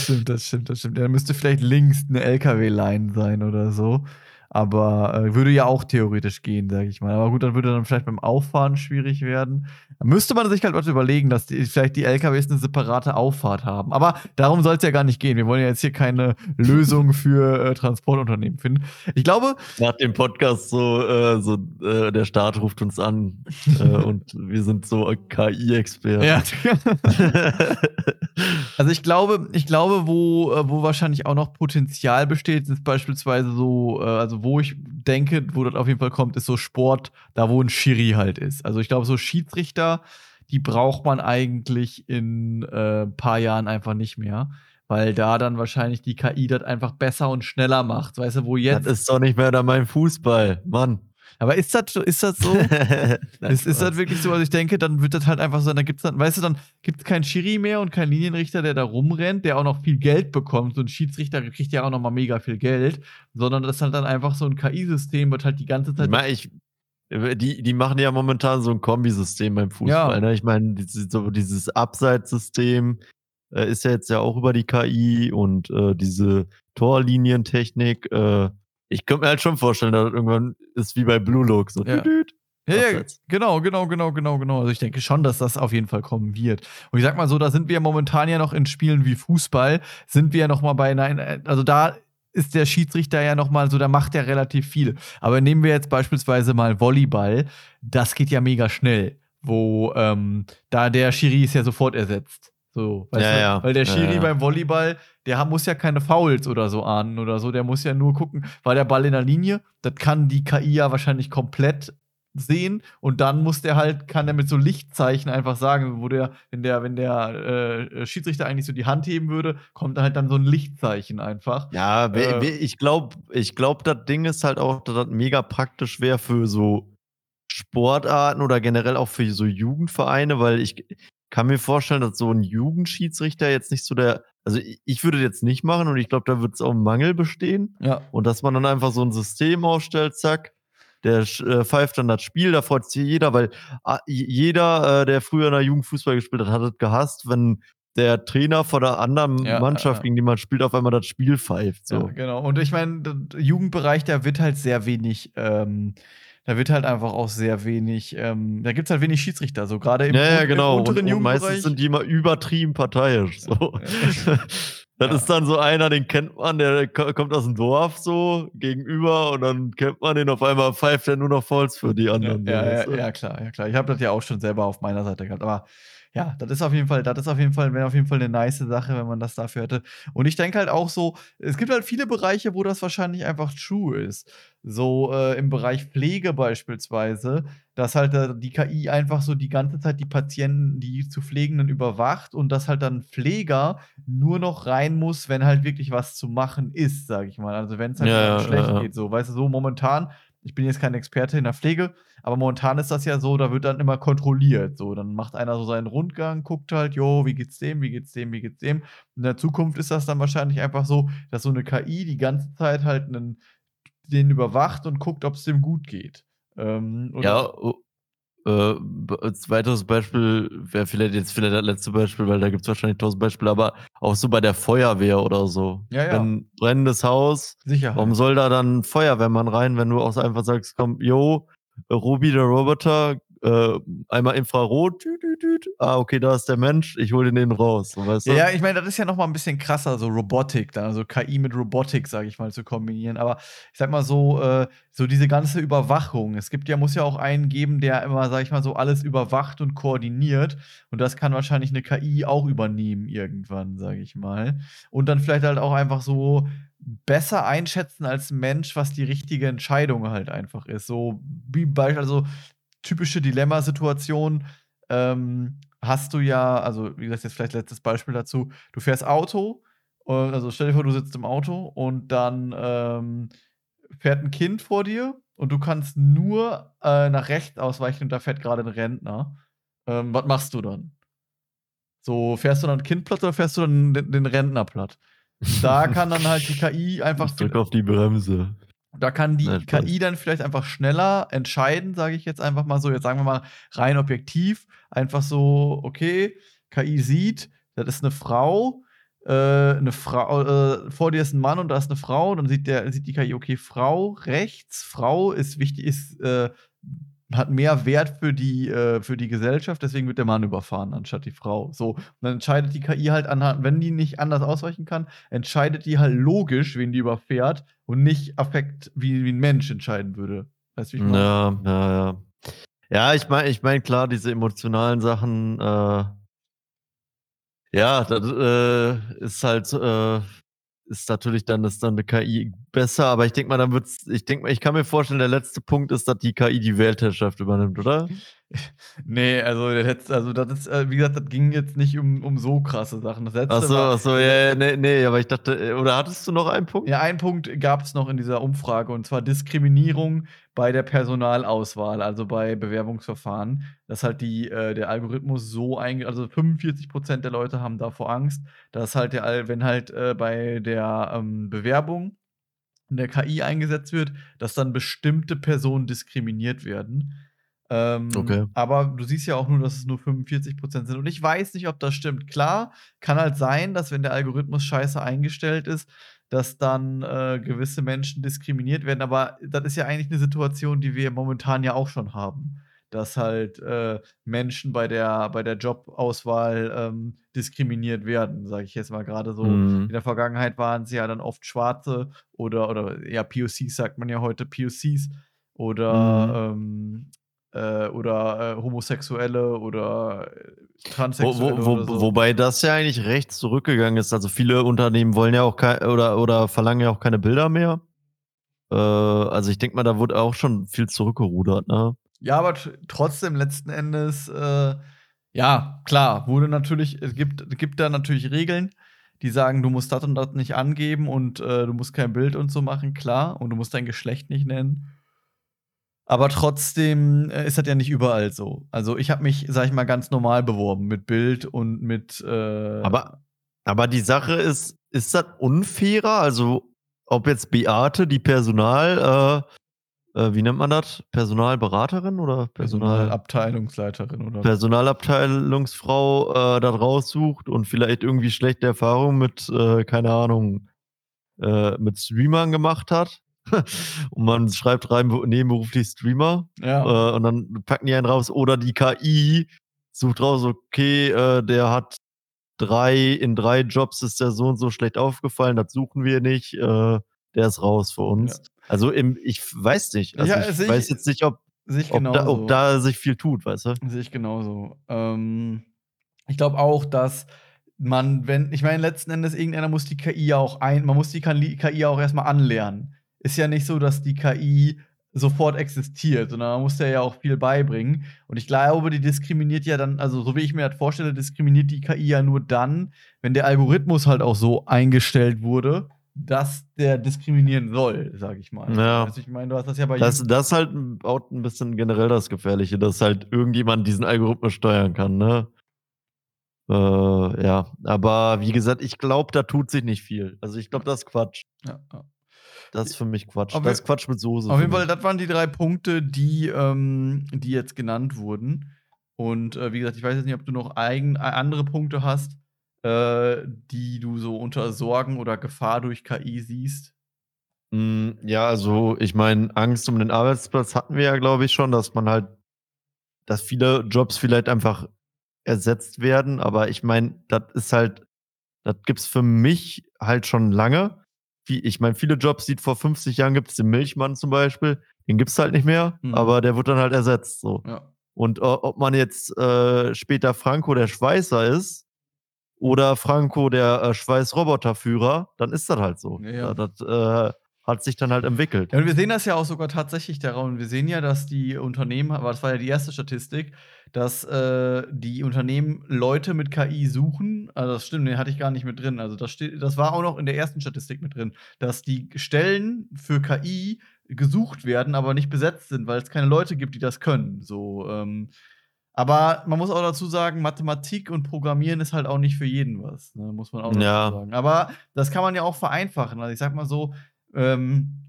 Speaker 1: stimmt, das stimmt, das stimmt. Ja, müsste vielleicht links eine LKW-Line sein oder so. Aber äh, würde ja auch theoretisch gehen, sage ich mal. Aber gut, dann würde dann vielleicht beim Auffahren schwierig werden. Da müsste man sich halt was überlegen, dass die, vielleicht die LKWs eine separate Auffahrt haben. Aber darum soll es ja gar nicht gehen. Wir wollen ja jetzt hier keine Lösung für äh, Transportunternehmen finden. Ich glaube,
Speaker 2: Nach dem Podcast so, äh, so äh, der Staat ruft uns an äh, und wir sind so KI-Experten.
Speaker 1: ja. Also ich glaube, ich glaube, wo, äh, wo wahrscheinlich auch noch Potenzial besteht, ist beispielsweise so, also wo ich denke, wo das auf jeden Fall kommt, ist so Sport, da wo ein Schiri halt ist. Also ich glaube, so Schiedsrichter, die braucht man eigentlich in äh, ein paar Jahren einfach nicht mehr. Weil da dann wahrscheinlich die KI das einfach besser und schneller macht. Weißt du, wo jetzt.
Speaker 2: Das ist doch nicht mehr da mein Fußball, Mann.
Speaker 1: Aber ist das, ist das so? Ist, ist das wirklich so? Also ich denke, dann wird das halt einfach so, dann gibt's dann, weißt du, dann gibt es keinen Schiri mehr und keinen Linienrichter, der da rumrennt, der auch noch viel Geld bekommt. So ein Schiedsrichter kriegt ja auch noch mal mega viel Geld, sondern das ist halt dann einfach so ein KI-System, wird halt die ganze Zeit.
Speaker 2: Ich ich, die, die machen ja momentan so ein Kombisystem beim Fußball.
Speaker 1: Ja.
Speaker 2: Ne? Ich meine, dieses, so dieses Abseitssystem äh, ist ja jetzt ja auch über die KI und äh, diese Torlinientechnik. Äh, ich könnte mir halt schon vorstellen, dass das irgendwann ist wie bei Blue Look. So,
Speaker 1: Ja.
Speaker 2: düdüt.
Speaker 1: Ja, ja, genau, genau, genau, genau, genau. Also ich denke schon, dass das auf jeden Fall kommen wird. Und ich sag mal so, da sind wir momentan ja noch in Spielen wie Fußball, sind wir ja noch mal bei, nein, also da ist der Schiedsrichter ja noch mal so, da macht er relativ viel. Aber nehmen wir jetzt beispielsweise mal Volleyball, das geht ja mega schnell, wo ähm, da der Schiri ist ja sofort ersetzt. So,
Speaker 2: Ja,
Speaker 1: du?
Speaker 2: ja.
Speaker 1: Weil der Schiri
Speaker 2: ja.
Speaker 1: beim Volleyball, der muss ja keine Fouls oder so ahnen oder so, der muss ja nur gucken, war der Ball in der Linie? Das kann die KI ja wahrscheinlich komplett sehen und dann muss der halt, kann der mit so Lichtzeichen einfach sagen, wo der, wenn der, wenn der äh, Schiedsrichter eigentlich so die Hand heben würde, kommt halt dann so ein Lichtzeichen einfach.
Speaker 2: Ja,
Speaker 1: Äh.
Speaker 2: ich glaube, ich glaub, das Ding ist halt auch, dass das mega praktisch wäre für so Sportarten oder generell auch für so Jugendvereine, weil ich kann mir vorstellen, dass so ein Jugendschiedsrichter jetzt nicht so der, also ich, würde jetzt nicht machen und ich glaube, da wird es auch einen Mangel bestehen
Speaker 1: Ja.
Speaker 2: und dass man dann einfach so ein System aufstellt, zack, der äh, pfeift dann das Spiel, da freut sich jeder, weil j- jeder, äh, der früher in der Jugend Fußball gespielt hat, hat es gehasst, wenn der Trainer von der anderen
Speaker 1: Ja,
Speaker 2: Mannschaft,
Speaker 1: ja.
Speaker 2: gegen die man spielt, auf einmal das Spiel pfeift. So.
Speaker 1: Ja, genau. Und ich meine, der Jugendbereich, da wird halt sehr wenig, ähm, da wird halt einfach auch sehr wenig, ähm, da gibt es halt wenig Schiedsrichter, so gerade im,
Speaker 2: Ja, ja,
Speaker 1: im
Speaker 2: genau. Und,
Speaker 1: unteren
Speaker 2: und meistens
Speaker 1: Jugendbereich.
Speaker 2: sind die immer übertrieben parteiisch. So. Das
Speaker 1: Ja.
Speaker 2: ist dann so einer, den kennt man, der ko- kommt aus dem Dorf so gegenüber und dann kennt man den auf einmal, pfeift er nur noch Falls für die
Speaker 1: Ja,
Speaker 2: anderen.
Speaker 1: ja, ja, ja, klar, ja, klar. Ich habe das ja auch schon selber auf meiner Seite gehabt. Aber ja, das ist auf jeden Fall, das ist auf jeden Fall, wäre auf jeden Fall eine nice Sache, wenn man das dafür hätte. Und ich denke halt auch so, es gibt halt viele Bereiche, wo das wahrscheinlich einfach true ist. So äh, im Bereich Pflege beispielsweise, dass halt äh, die KI einfach so die ganze Zeit die Patienten, die zu Pflegenden überwacht und dass halt dann Pfleger nur noch rein muss, wenn halt wirklich was zu machen ist, sage ich mal. Also wenn es halt
Speaker 2: ja,
Speaker 1: schlecht
Speaker 2: ja, ja.
Speaker 1: geht, so, weißt du, so momentan ich bin jetzt kein Experte in der Pflege, aber momentan ist das ja so, da wird dann immer kontrolliert. So, dann macht einer so seinen Rundgang, guckt halt, jo, wie geht's dem, wie geht's dem, wie geht's dem. In der Zukunft ist das dann wahrscheinlich einfach so, dass so eine KI die ganze Zeit halt einen, den überwacht und guckt, ob es dem gut geht. Ähm,
Speaker 2: Ja, äh, weiteres Beispiel wäre vielleicht jetzt vielleicht das letzte Beispiel, weil da gibt es wahrscheinlich tausend Beispiele, aber auch so bei der Feuerwehr oder so.
Speaker 1: Ja, ja.
Speaker 2: Wenn brennendes Haus,
Speaker 1: Sicherheit.
Speaker 2: warum soll da dann ein Feuerwehrmann rein, wenn du auch einfach sagst, komm, yo, Ruby der Roboter, äh, einmal Infrarot, tüt, tüt, tüt. ah, okay, da ist der Mensch, ich hole den raus. So, weißt du?
Speaker 1: Ja, ich meine, das ist ja noch mal ein bisschen krasser, so Robotik, dann, also KI mit Robotik, sage ich mal, zu kombinieren. Aber ich sag mal so, äh, so diese ganze Überwachung. Es gibt ja, muss ja auch einen geben, der immer, sag ich mal, so alles überwacht und koordiniert. Und das kann wahrscheinlich eine KI auch übernehmen irgendwann, sage ich mal. Und dann vielleicht halt auch einfach so besser einschätzen als Mensch, was die richtige Entscheidung halt einfach ist. So wie beispielsweise also typische Dilemmasituation ähm, hast du ja, also wie gesagt, jetzt vielleicht letztes Beispiel dazu, du fährst Auto, und, also stell dir vor, du sitzt im Auto und dann ähm, fährt ein Kind vor dir und du kannst nur äh, nach rechts ausweichen und da fährt gerade ein Rentner. Ähm, was machst du dann? So, fährst du dann Kind platt oder fährst du dann den, den Rentner platt? Da kann dann halt die KI einfach.
Speaker 2: Ich drück auf die Bremse.
Speaker 1: Da kann die Nein, KI dann vielleicht einfach schneller entscheiden, sage ich jetzt einfach mal so. Jetzt sagen wir mal rein objektiv. Einfach so, okay, KI sieht, das ist eine Frau, äh, eine Frau, äh, vor dir ist ein Mann und da ist eine Frau, dann sieht der, sieht die KI, okay, Frau rechts, Frau ist wichtig, ist äh, hat mehr Wert für die, äh, für die Gesellschaft, deswegen wird der Mann überfahren, anstatt die Frau. So, und dann entscheidet die KI halt anhand, wenn die nicht anders ausweichen kann, entscheidet die halt logisch, wen die überfährt und nicht affekt, wie, wie ein Mensch entscheiden würde.
Speaker 2: Weißt du, wie ich? Ja, ja, ja. Ja, ich meine, ich mein, klar, diese emotionalen Sachen, äh, ja, das äh, ist halt äh, ist natürlich dann ist dann eine KI besser, aber ich denke mal, dann wird's, ich denke mal, ich kann mir vorstellen, der letzte Punkt ist, dass die KI die Weltherrschaft übernimmt, oder?
Speaker 1: nee, also der letzte, also das ist, äh, wie gesagt, das ging jetzt nicht um, um so krasse Sachen. Das letzte
Speaker 2: achso, war, achso, ja, ja, nee, nee, aber ich dachte, äh, oder hattest du noch einen Punkt?
Speaker 1: Ja, einen Punkt gab es noch in dieser Umfrage und zwar Diskriminierung bei der Personalauswahl, also bei Bewerbungsverfahren, dass halt die, äh, der Algorithmus so einge also 45% der Leute haben davor Angst, dass halt der, wenn halt äh, bei der ähm, Bewerbung in der KI eingesetzt wird, dass dann bestimmte Personen diskriminiert werden. Ähm, okay. Aber du siehst ja auch nur, dass es nur 45% sind. Und ich weiß nicht, ob das stimmt. Klar, kann halt sein, dass wenn der Algorithmus scheiße eingestellt ist, dass dann äh, gewisse Menschen diskriminiert werden. Aber das ist ja eigentlich eine Situation, die wir momentan ja auch schon haben. Dass halt äh, Menschen bei der, bei der Jobauswahl ähm, diskriminiert werden, sage ich jetzt mal gerade so. Mhm. In der Vergangenheit waren es ja dann oft Schwarze oder, oder ja, POCs sagt man ja heute, POCs oder mhm. ähm, äh, oder äh, Homosexuelle oder äh, Transsexuelle.
Speaker 2: Wo, wo,
Speaker 1: oder so.
Speaker 2: Wobei das ja eigentlich recht zurückgegangen ist. Also viele Unternehmen wollen ja auch oder, oder verlangen ja auch keine Bilder mehr. Äh, also ich denke mal, da wurde auch schon viel zurückgerudert, ne?
Speaker 1: Ja, aber trotzdem letzten Endes, äh, ja, klar, wurde natürlich, es gibt, gibt da natürlich Regeln, die sagen, du musst das und das nicht angeben und äh, du musst kein Bild und so machen, klar, und du musst dein Geschlecht nicht nennen. Aber trotzdem äh, ist das ja nicht überall so. Also ich habe mich, sag ich mal, ganz normal beworben mit Bild und mit. Äh
Speaker 2: aber, aber die Sache ist, ist das unfairer? Also ob jetzt Beate, die Personal, äh, äh, wie nennt man das? Personalberaterin oder
Speaker 1: Personal Personalabteilungsleiterin oder
Speaker 2: Personalabteilungsfrau äh, da raussucht und vielleicht irgendwie schlechte Erfahrungen mit, äh, keine Ahnung, äh, mit Streamern gemacht hat und man schreibt rein nebenberuflich Streamer ja. äh, und dann packen die einen raus. Oder die KI sucht raus, okay, äh, der hat drei, in drei Jobs ist der so und so schlecht aufgefallen, das suchen wir nicht, äh, der ist raus für uns. Ja. Also im, ich weiß nicht. Also ja, ich weiß jetzt nicht, ob, ob, da, ob, da, sich viel tut, weißt du?
Speaker 1: Sehe ich genauso. Ähm, ich glaube auch, dass man, wenn, ich meine, letzten Endes, irgendeiner muss die KI auch ein, man muss die KI auch erstmal anlernen ist ja nicht so, dass die KI sofort existiert, sondern man muss ja auch viel beibringen. Und ich glaube, die diskriminiert ja dann, also so wie ich mir das vorstelle, diskriminiert die KI ja nur dann, wenn der Algorithmus halt auch so eingestellt wurde, dass der diskriminieren soll, sage ich mal.
Speaker 2: Ja. Also ich meine, du hast das ja bei das, das halt auch ein bisschen generell das Gefährliche, dass halt irgendjemand diesen Algorithmus steuern kann, ne? Äh, ja, aber wie gesagt, ich glaube, da tut sich nicht viel. Also ich glaube, das ist Quatsch. Ja, ja. Das ist für mich Quatsch. Auf das ist Quatsch mit Soße.
Speaker 1: Auf jeden Fall, das waren die drei Punkte, die, ähm, die jetzt genannt wurden. Und äh, wie gesagt, ich weiß jetzt nicht, ob du noch eigen, äh, andere Punkte hast, äh, die du so unter Sorgen oder Gefahr durch KI siehst.
Speaker 2: Mm, ja, also ich meine, Angst um den Arbeitsplatz hatten wir ja, glaube ich, schon, dass man halt dass viele Jobs vielleicht einfach ersetzt werden, aber ich meine, das ist halt, das gibt's für mich halt schon lange. Wie, ich meine, viele Jobs, die vor 50 Jahren gibt es den Milchmann zum Beispiel, den gibt's halt nicht mehr,
Speaker 1: Mhm.
Speaker 2: aber der wird dann halt ersetzt. So.
Speaker 1: Ja.
Speaker 2: Und ob man jetzt äh, später Franco der Schweißer ist oder Franco der äh, Schweißroboterführer, dann ist das halt so.
Speaker 1: Ja.
Speaker 2: Das äh, hat sich dann halt entwickelt.
Speaker 1: Ja, und wir sehen das ja auch sogar tatsächlich daran. Wir sehen ja, dass die Unternehmen, aber das war ja die erste Statistik, dass äh, die Unternehmen Leute mit KI suchen. Also das stimmt, den hatte ich gar nicht mit drin. Also das steht, das war auch noch in der ersten Statistik mit drin, dass die Stellen für KI gesucht werden, aber nicht besetzt sind, weil es keine Leute gibt, die das können. So, ähm, aber man muss auch dazu sagen, Mathematik und Programmieren ist halt auch nicht für jeden was. Ne? Muss man auch dazu
Speaker 2: Ja.
Speaker 1: sagen. Aber das kann man ja auch vereinfachen. Also ich sag mal so, ähm,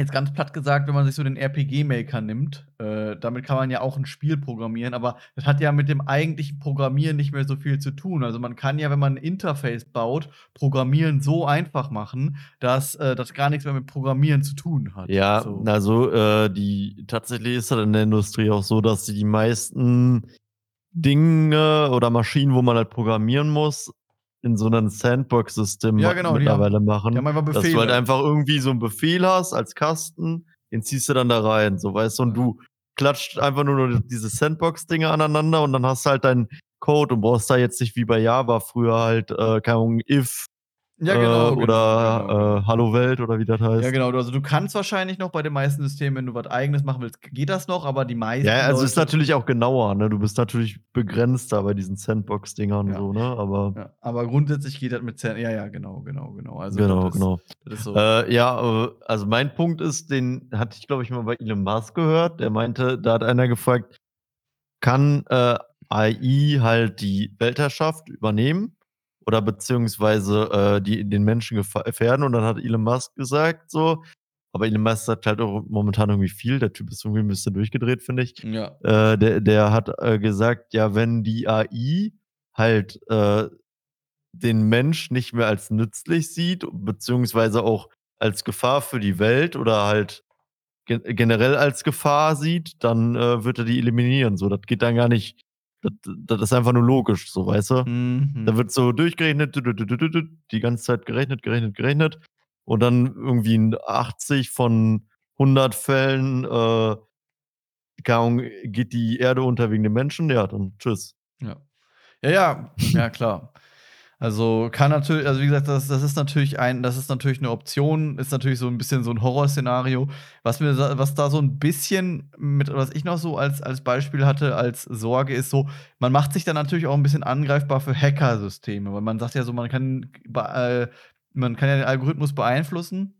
Speaker 1: jetzt ganz platt gesagt, wenn man sich so den RPG-Maker nimmt, äh, damit kann man ja auch ein Spiel programmieren, aber das hat ja mit dem eigentlichen Programmieren nicht mehr so viel zu tun. Also man kann ja, wenn man ein Interface baut, Programmieren so einfach machen, dass äh, das gar nichts mehr mit Programmieren zu tun hat.
Speaker 2: Ja,
Speaker 1: so.
Speaker 2: also äh, die tatsächlich ist das in der Industrie auch so, dass sie die meisten Dinge oder Maschinen, wo man halt programmieren muss, in so einem Sandbox-System
Speaker 1: Ja, genau,
Speaker 2: mittlerweile machen.
Speaker 1: Haben einfach
Speaker 2: dass du halt einfach irgendwie so einen Befehl hast als Kasten, den ziehst du dann da rein, so weißt du, und du klatscht einfach nur diese Sandbox-Dinge aneinander und dann hast du halt deinen Code und brauchst da jetzt nicht wie bei Java früher halt, äh, keine Ahnung, if
Speaker 1: ja,
Speaker 2: äh,
Speaker 1: genau. genau,
Speaker 2: oder
Speaker 1: genau.
Speaker 2: Äh, Hallo Welt oder wie das heißt.
Speaker 1: Ja, genau. Also du kannst wahrscheinlich noch bei den meisten Systemen, wenn du was eigenes machen willst, geht das noch, aber die meisten.
Speaker 2: Ja, also ist
Speaker 1: Leute-
Speaker 2: natürlich auch genauer, ne? Du bist natürlich begrenzter bei diesen Sandbox-Dingern
Speaker 1: Ja.
Speaker 2: so, ne? Aber
Speaker 1: Ja, aber grundsätzlich geht das mit Zen Ja, ja, genau, genau, genau. Also
Speaker 2: genau,
Speaker 1: das ist,
Speaker 2: genau.
Speaker 1: Das ist so.
Speaker 2: Äh, ja, äh, also mein Punkt ist, den hatte ich, glaube ich, mal bei Elon Musk gehört. Der meinte, da hat einer gefragt, kann äh, AI halt die Weltherrschaft übernehmen oder beziehungsweise äh, die den Menschen gefährden? Und dann hat Elon Musk gesagt, so, aber Elon Musk sagt halt auch momentan irgendwie viel. Der Typ ist irgendwie ein bisschen durchgedreht, finde ich.
Speaker 1: ja.
Speaker 2: Äh, der, der hat äh, gesagt, ja, wenn die AI halt äh, den Mensch nicht mehr als nützlich sieht, beziehungsweise auch als Gefahr für die Welt oder halt ge generell als Gefahr sieht, dann äh, wird er die eliminieren. So, das geht dann gar nicht. Das, das ist einfach nur logisch, so weißt du.
Speaker 1: Mhm.
Speaker 2: Da wird so durchgerechnet, du- du- du- du- du- du, die ganze Zeit gerechnet, gerechnet, gerechnet. Und dann irgendwie in 80 von 100 Fällen äh, keine Ahnung, geht die Erde unter wegen den Menschen. Ja, dann tschüss.
Speaker 1: Ja. Ja, ja, ja, klar. Also kann natürlich, also wie gesagt, das, das ist natürlich ein, das ist natürlich eine Option, ist natürlich so ein bisschen so ein Horrorszenario. Was mir, da- was da so ein bisschen mit, was ich noch so als, als Beispiel hatte, als Sorge, ist so, man macht sich dann natürlich auch ein bisschen angreifbar für Hackersysteme, weil man sagt ja so, man kann, äh, man kann ja den Algorithmus beeinflussen.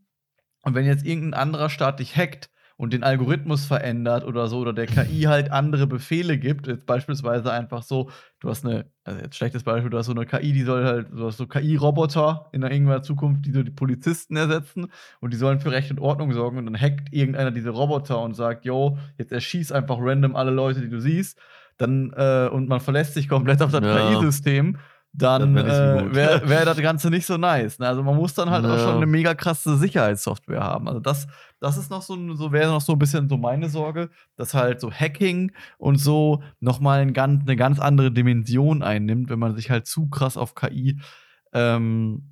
Speaker 1: Und wenn jetzt irgendein anderer Staat dich hackt und den Algorithmus verändert oder so, oder der KI halt andere Befehle gibt, jetzt beispielsweise einfach so, du hast eine, also jetzt schlechtes Beispiel, du hast so eine KI, die soll halt, du hast so KI-Roboter in der irgendeiner Zukunft, die so die Polizisten ersetzen und die sollen für Recht und Ordnung sorgen und dann hackt irgendeiner diese Roboter und sagt, yo, jetzt erschieß einfach random alle Leute, die du siehst, dann, äh, und man verlässt sich komplett auf das
Speaker 2: Ja.
Speaker 1: KI-System, dann äh, wäre wär das Ganze nicht so nice. Ne? Also man muss dann halt auch
Speaker 2: Ja.
Speaker 1: schon eine mega krasse Sicherheitssoftware haben. Also das, das ist noch so, so wäre noch so ein bisschen so meine Sorge, dass halt so Hacking und so nochmal ein ganz, eine ganz andere Dimension einnimmt, wenn man sich halt zu krass auf KI ähm,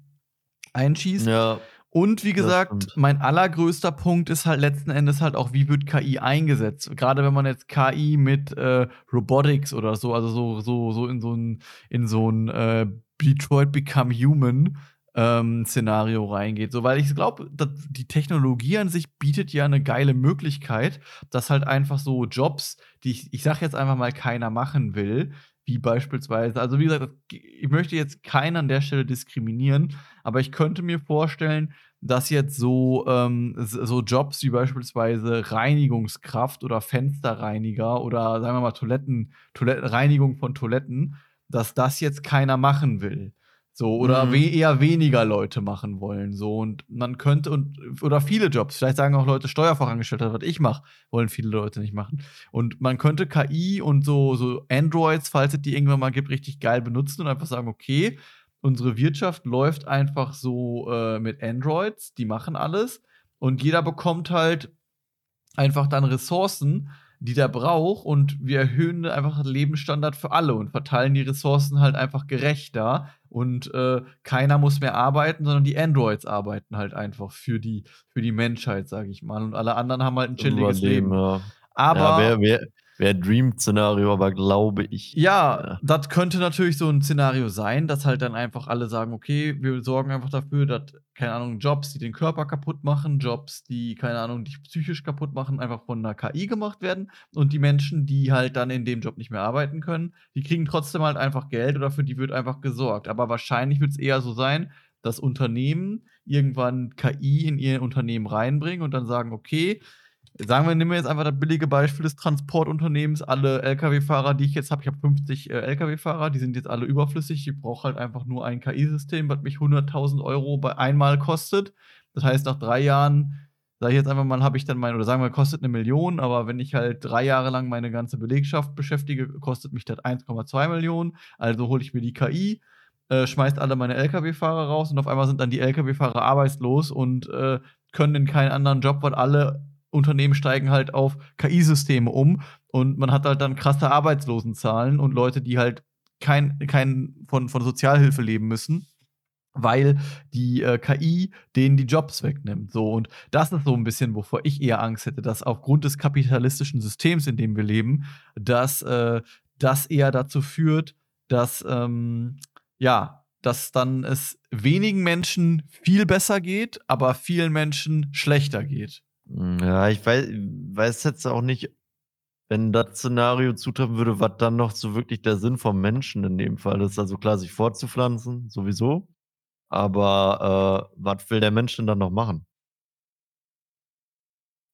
Speaker 1: einschießt.
Speaker 2: Ja,
Speaker 1: Und wie gesagt, mein allergrößter Punkt ist halt letzten Endes halt auch, wie wird KI eingesetzt? Gerade wenn man jetzt KI mit äh, Robotics oder so, also so, so, so in so ein, in so ein äh, Detroit Become Human ähm, Szenario reingeht. So, weil ich glaube, die Technologie an sich bietet ja eine geile Möglichkeit, dass halt einfach so Jobs, die ich, ich sag jetzt einfach mal keiner machen will, wie beispielsweise, also wie gesagt, ich möchte jetzt keinen an der Stelle diskriminieren, aber ich könnte mir vorstellen, dass jetzt so, ähm, so Jobs wie beispielsweise Reinigungskraft oder Fensterreiniger oder sagen wir mal Toiletten, Toilet Reinigung von Toiletten, dass das jetzt keiner machen will. So, oder
Speaker 2: Mhm.
Speaker 1: we eher weniger Leute machen wollen. So, und man könnte, und, oder viele Jobs, vielleicht sagen auch Leute, Steuerfachangestellter, was ich mache, wollen viele Leute nicht machen. Und man könnte KI und so, so Androids, falls es die irgendwann mal gibt, richtig geil benutzen und einfach sagen, okay, unsere Wirtschaft läuft einfach so äh, mit Androids, die machen alles und jeder bekommt halt einfach dann Ressourcen, die der braucht und wir erhöhen einfach den Lebensstandard für alle und verteilen die Ressourcen halt einfach gerechter und äh, keiner muss mehr arbeiten, sondern die Androids arbeiten halt einfach für die, für die Menschheit, sage ich mal. Und alle anderen haben halt ein chilliges Leben.
Speaker 2: Ja.
Speaker 1: Aber
Speaker 2: ja, wer, wer, Wäre Dream-Szenario, aber glaube ich.
Speaker 1: Ja, ja, das könnte natürlich so ein Szenario sein, dass halt dann einfach alle sagen, okay, wir sorgen einfach dafür, dass, keine Ahnung, Jobs, die den Körper kaputt machen, Jobs, die, keine Ahnung, dich psychisch kaputt machen, einfach von einer KI gemacht werden. Und die Menschen, die halt dann in dem Job nicht mehr arbeiten können, die kriegen trotzdem halt einfach Geld oder für die wird einfach gesorgt. Aber wahrscheinlich wird es eher so sein, dass Unternehmen irgendwann KI in ihr Unternehmen reinbringen und dann sagen, okay, Sagen wir, nehmen wir jetzt einfach das billige Beispiel des Transportunternehmens. Alle Lkw-Fahrer, die ich jetzt habe, ich habe 50 äh, Lkw-Fahrer, die sind jetzt alle überflüssig. Ich brauche halt einfach nur ein KI-System, was mich 100.000 Euro bei einmal kostet. Das heißt, nach drei Jahren, sage ich jetzt einfach mal, habe ich dann mein, oder sagen wir, kostet eine Million, aber wenn ich halt drei Jahre lang meine ganze Belegschaft beschäftige, kostet mich das 1,2 Millionen. Also hole ich mir die KI, äh, schmeißt alle meine Lkw-Fahrer raus und auf einmal sind dann die Lkw-Fahrer arbeitslos und äh, können in keinen anderen Job, weil alle Unternehmen steigen halt auf KI-Systeme um und man hat halt dann krasse Arbeitslosenzahlen und Leute, die halt kein, kein von, von Sozialhilfe leben müssen, weil die äh, KI denen die Jobs wegnimmt. So, und das ist so ein bisschen, wovor ich eher Angst hätte, dass aufgrund des kapitalistischen Systems, in dem wir leben, dass äh, das eher dazu führt, dass ähm, ja, dass dann es wenigen Menschen viel besser geht, aber vielen Menschen schlechter geht.
Speaker 2: Hm, ja, ich weiß, weiß jetzt auch nicht, wenn das Szenario zutreffen würde, was dann noch so wirklich der Sinn vom Menschen in dem Fall ist. Also klar, sich fortzupflanzen, sowieso. Aber äh, was will der Mensch denn dann noch machen?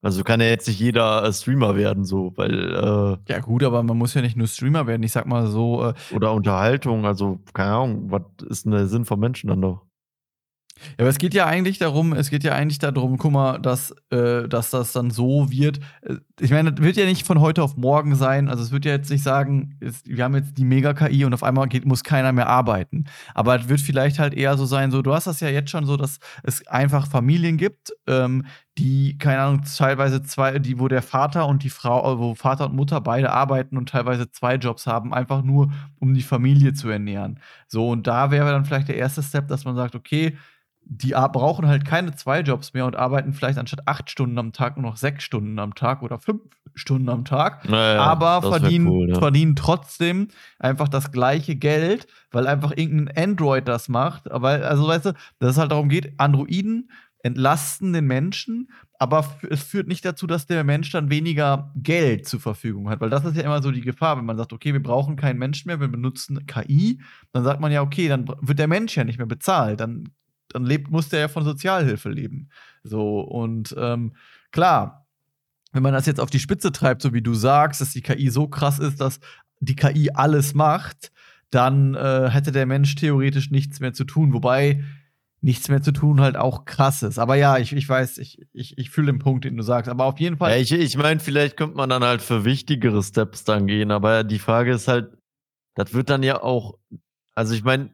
Speaker 2: Also kann ja jetzt nicht jeder äh, Streamer werden, so, weil. Äh,
Speaker 1: ja, gut, aber man muss ja nicht nur Streamer werden. Ich sag mal so. Äh,
Speaker 2: oder Unterhaltung, also keine Ahnung, was ist denn der Sinn vom Menschen dann noch?
Speaker 1: Ja, aber es geht ja eigentlich darum, es geht ja eigentlich darum, guck mal, dass, äh, dass das dann so wird. Äh, ich meine, das wird ja nicht von heute auf morgen sein. Also es wird ja jetzt nicht sagen, es, wir haben jetzt die Mega-KI und auf einmal geht, muss keiner mehr arbeiten. Aber es wird vielleicht halt eher so sein, so, du hast das ja jetzt schon so, dass es einfach Familien gibt, ähm, die, keine Ahnung, teilweise zwei, die, wo der Vater und die Frau, wo Vater und Mutter beide arbeiten und teilweise zwei Jobs haben, einfach nur, um die Familie zu ernähren. So, und da wäre dann vielleicht der erste Step, dass man sagt, okay, die brauchen halt keine zwei Jobs mehr und arbeiten vielleicht anstatt acht Stunden am Tag nur noch sechs Stunden am Tag oder fünf Stunden am Tag, naja, aber verdienen, cool, ja. verdienen trotzdem einfach das gleiche Geld, weil einfach irgendein Android das macht. Weil, also weißt du, dass es halt darum geht, Androiden entlasten den Menschen, aber es führt nicht dazu, dass der Mensch dann weniger Geld zur Verfügung hat, weil das ist ja immer so die Gefahr, wenn man sagt, okay, wir brauchen keinen Menschen mehr, wir benutzen KI, dann sagt man ja, okay, dann wird der Mensch ja nicht mehr bezahlt, dann dann lebt, muss der ja von Sozialhilfe leben. So, und ähm, klar, wenn man das jetzt auf die Spitze treibt, so wie du sagst, dass die KI so krass ist, dass die KI alles macht, dann äh, hätte der Mensch theoretisch nichts mehr zu tun. Wobei nichts mehr zu tun halt auch krass ist. Aber ja, ich, ich weiß, ich, ich, ich fühle den Punkt, den du sagst. Aber auf jeden Fall.
Speaker 2: Ja, ich ich meine, vielleicht könnte man dann halt für wichtigere Steps dann gehen. Aber die Frage ist halt, das wird dann ja auch, also ich meine,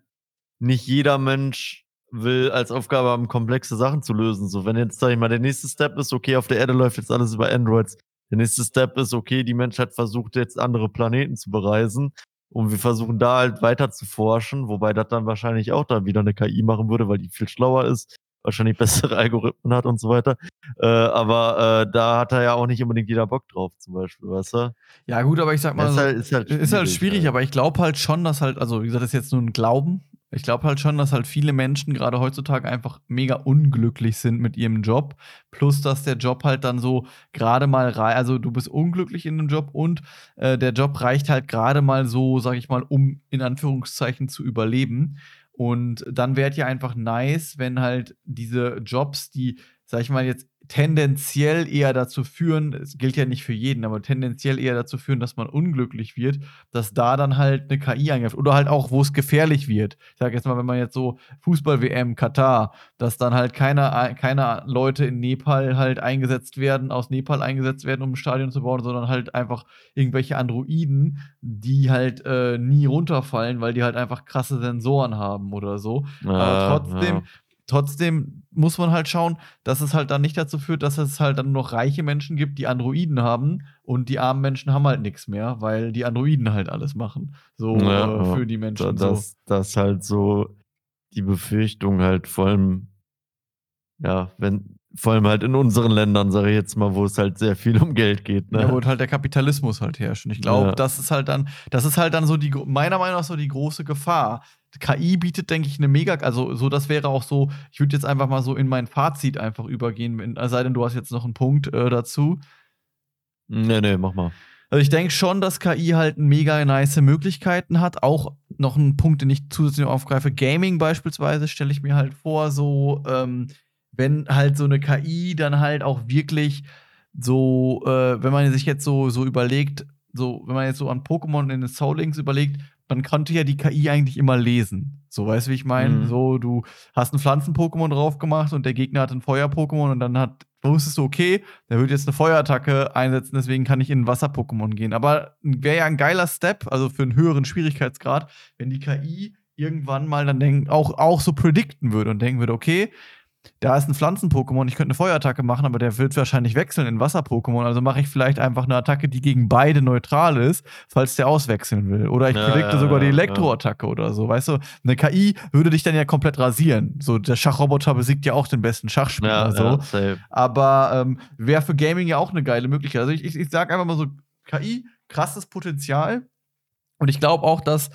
Speaker 2: nicht jeder Mensch will als Aufgabe haben, komplexe Sachen zu lösen. So, wenn jetzt, sag ich mal, der nächste Step ist, okay, auf der Erde läuft jetzt alles über Androids. Der nächste Step ist, okay, die Menschheit versucht jetzt andere Planeten zu bereisen. Und wir versuchen da halt weiter zu forschen, wobei das dann wahrscheinlich auch dann wieder eine KI machen würde, weil die viel schlauer ist, wahrscheinlich bessere Algorithmen hat und so weiter. Äh, aber äh, da hat er ja auch nicht unbedingt jeder Bock drauf, zum Beispiel, weißt du?
Speaker 1: Ja, gut, aber ich sag mal, ist halt, ist halt schwierig, ist halt schwierig halt. aber ich glaube halt schon, dass halt, also wie gesagt, das ist jetzt nur ein Glauben, ich glaube halt schon, dass halt viele Menschen gerade heutzutage einfach mega unglücklich sind mit ihrem Job. Plus, dass der Job halt dann so gerade mal, rei also du bist unglücklich in dem Job und äh, der Job reicht halt gerade mal so, sag ich mal, um in Anführungszeichen zu überleben. Und dann wäre ja einfach nice, wenn halt diese Jobs, die, sag ich mal, jetzt tendenziell eher dazu führen, es gilt ja nicht für jeden, aber tendenziell eher dazu führen, dass man unglücklich wird, dass da dann halt eine KI eingreift. Oder halt auch, wo es gefährlich wird. Ich sage jetzt mal, wenn man jetzt so Fußball-WM, Katar, dass dann halt keine, keine Leute in Nepal halt eingesetzt werden, aus Nepal eingesetzt werden, um ein Stadion zu bauen, sondern halt einfach irgendwelche Androiden, die halt äh, nie runterfallen, weil die halt einfach krasse Sensoren haben oder so. Ja, aber trotzdem. Ja trotzdem muss man halt schauen, dass es halt dann nicht dazu führt, dass es halt dann noch reiche Menschen gibt, die Androiden haben und die armen Menschen haben halt nichts mehr, weil die Androiden halt alles machen. So
Speaker 2: Ja,
Speaker 1: äh, für die Menschen.
Speaker 2: Da-
Speaker 1: so.
Speaker 2: Das, das halt so die Befürchtung halt vor allem, ja, wenn, vor allem halt in unseren Ländern, sage ich jetzt mal, wo es halt sehr viel um Geld geht. Ne?
Speaker 1: Ja, wo halt der Kapitalismus halt herrscht. Und ich glaube,
Speaker 2: Ja.
Speaker 1: das ist halt dann, das ist halt dann so die, meiner Meinung nach so die große Gefahr. KI bietet, denke ich, eine mega, also so, das wäre auch so, ich würde jetzt einfach mal so in mein Fazit einfach übergehen, wenn, es sei denn, du hast jetzt noch einen Punkt äh, dazu.
Speaker 2: Nee, nee, mach mal.
Speaker 1: Also ich denke schon, dass KI halt mega nice Möglichkeiten hat. Auch noch ein Punkt, den ich zusätzlich aufgreife. Gaming beispielsweise stelle ich mir halt vor, so, ähm, wenn halt so eine KI dann halt auch wirklich so, äh, wenn man sich jetzt so, so überlegt, so, wenn man jetzt so an Pokémon in den Soul Links überlegt, man konnte ja die KI eigentlich immer lesen. So, weißt du, wie ich meine?
Speaker 2: Mhm.
Speaker 1: So, du hast ein Pflanzen-Pokémon drauf gemacht und der Gegner hat ein Feuer-Pokémon und dann hat, wusstest du, okay, der wird jetzt eine Feuerattacke einsetzen, deswegen kann ich in ein Wasser-Pokémon gehen. Aber wäre ja ein geiler Step, also für einen höheren Schwierigkeitsgrad, wenn die KI irgendwann mal dann denk, auch, auch so predikten würde und denken würde, okay, da ist ein Pflanzen-Pokémon, ich könnte eine Feuerattacke machen, aber der wird wahrscheinlich wechseln in Wasser-Pokémon. Also mache ich vielleicht einfach eine Attacke, die gegen beide neutral ist, falls der auswechseln will. Oder ich
Speaker 2: Ja,
Speaker 1: predikte
Speaker 2: ja,
Speaker 1: sogar die
Speaker 2: ja,
Speaker 1: Elektroattacke oder so. Weißt du, eine KI würde dich dann ja komplett rasieren. So, der Schachroboter besiegt ja auch den besten Schachspieler.
Speaker 2: Ja,
Speaker 1: so.
Speaker 2: ja.
Speaker 1: Aber ähm, wäre für Gaming ja auch eine geile Möglichkeit. Also ich, ich, ich sage einfach mal so, KI, krasses Potenzial. Und ich glaube auch, dass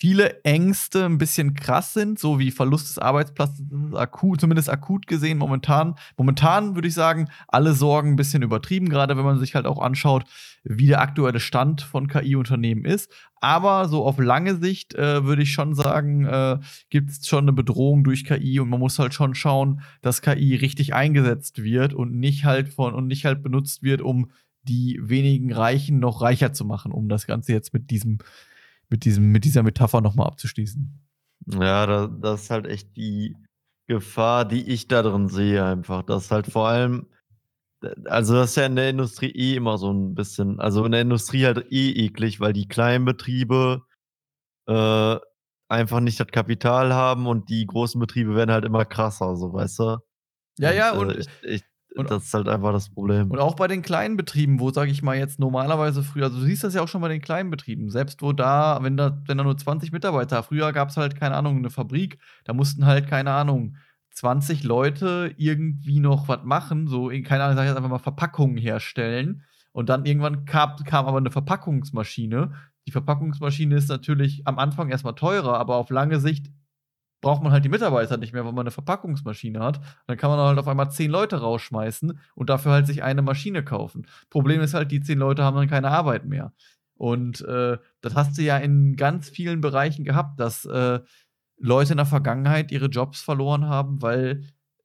Speaker 1: viele Ängste ein bisschen krass sind, so wie Verlust des Arbeitsplatzes, akut, zumindest akut gesehen momentan. Momentan würde ich sagen, alle Sorgen ein bisschen übertrieben, gerade wenn man sich halt auch anschaut, wie der aktuelle Stand von KI-Unternehmen ist. Aber so auf lange Sicht äh, würde ich schon sagen, äh, gibt es schon eine Bedrohung durch KI und man muss halt schon schauen, dass KI richtig eingesetzt wird und nicht halt von und nicht halt benutzt wird, um die wenigen Reichen noch reicher zu machen, um das Ganze jetzt mit diesem, mit diesem, mit dieser Metapher nochmal abzuschließen.
Speaker 2: Ja, da, das ist halt echt die Gefahr, die ich da drin sehe, einfach. Das halt vor allem, also das ist ja in der Industrie eh immer so ein bisschen, also in der Industrie halt eh eklig, weil die kleinen Betriebe äh, einfach nicht das Kapital haben und die großen Betriebe werden halt immer krasser, so weißt du?
Speaker 1: Ja, ja,
Speaker 2: äh,
Speaker 1: und,
Speaker 2: ich, ich,
Speaker 1: und-
Speaker 2: das ist halt einfach das Problem.
Speaker 1: und auch bei den kleinen Betrieben, wo, sage ich mal, jetzt normalerweise früher, also du siehst das ja auch schon bei den kleinen Betrieben, selbst wo da, wenn da, wenn da nur 20 Mitarbeiter, früher gab es halt, keine Ahnung, eine Fabrik, da mussten halt, keine Ahnung, 20 Leute irgendwie noch was machen, so, in- keine Ahnung, ich sag jetzt einfach mal Verpackungen herstellen. Und dann irgendwann kam, kam aber eine Verpackungsmaschine. Die Verpackungsmaschine ist natürlich am Anfang erstmal teurer, aber auf lange Sicht braucht man halt die Mitarbeiter nicht mehr, weil man eine Verpackungsmaschine hat. Dann kann man halt auf einmal zehn Leute rausschmeißen und dafür halt sich eine Maschine kaufen. Problem ist halt, die zehn Leute haben dann keine Arbeit mehr. Und äh, das hast du ja in ganz vielen Bereichen gehabt, dass äh, Leute in der Vergangenheit ihre Jobs verloren haben, weil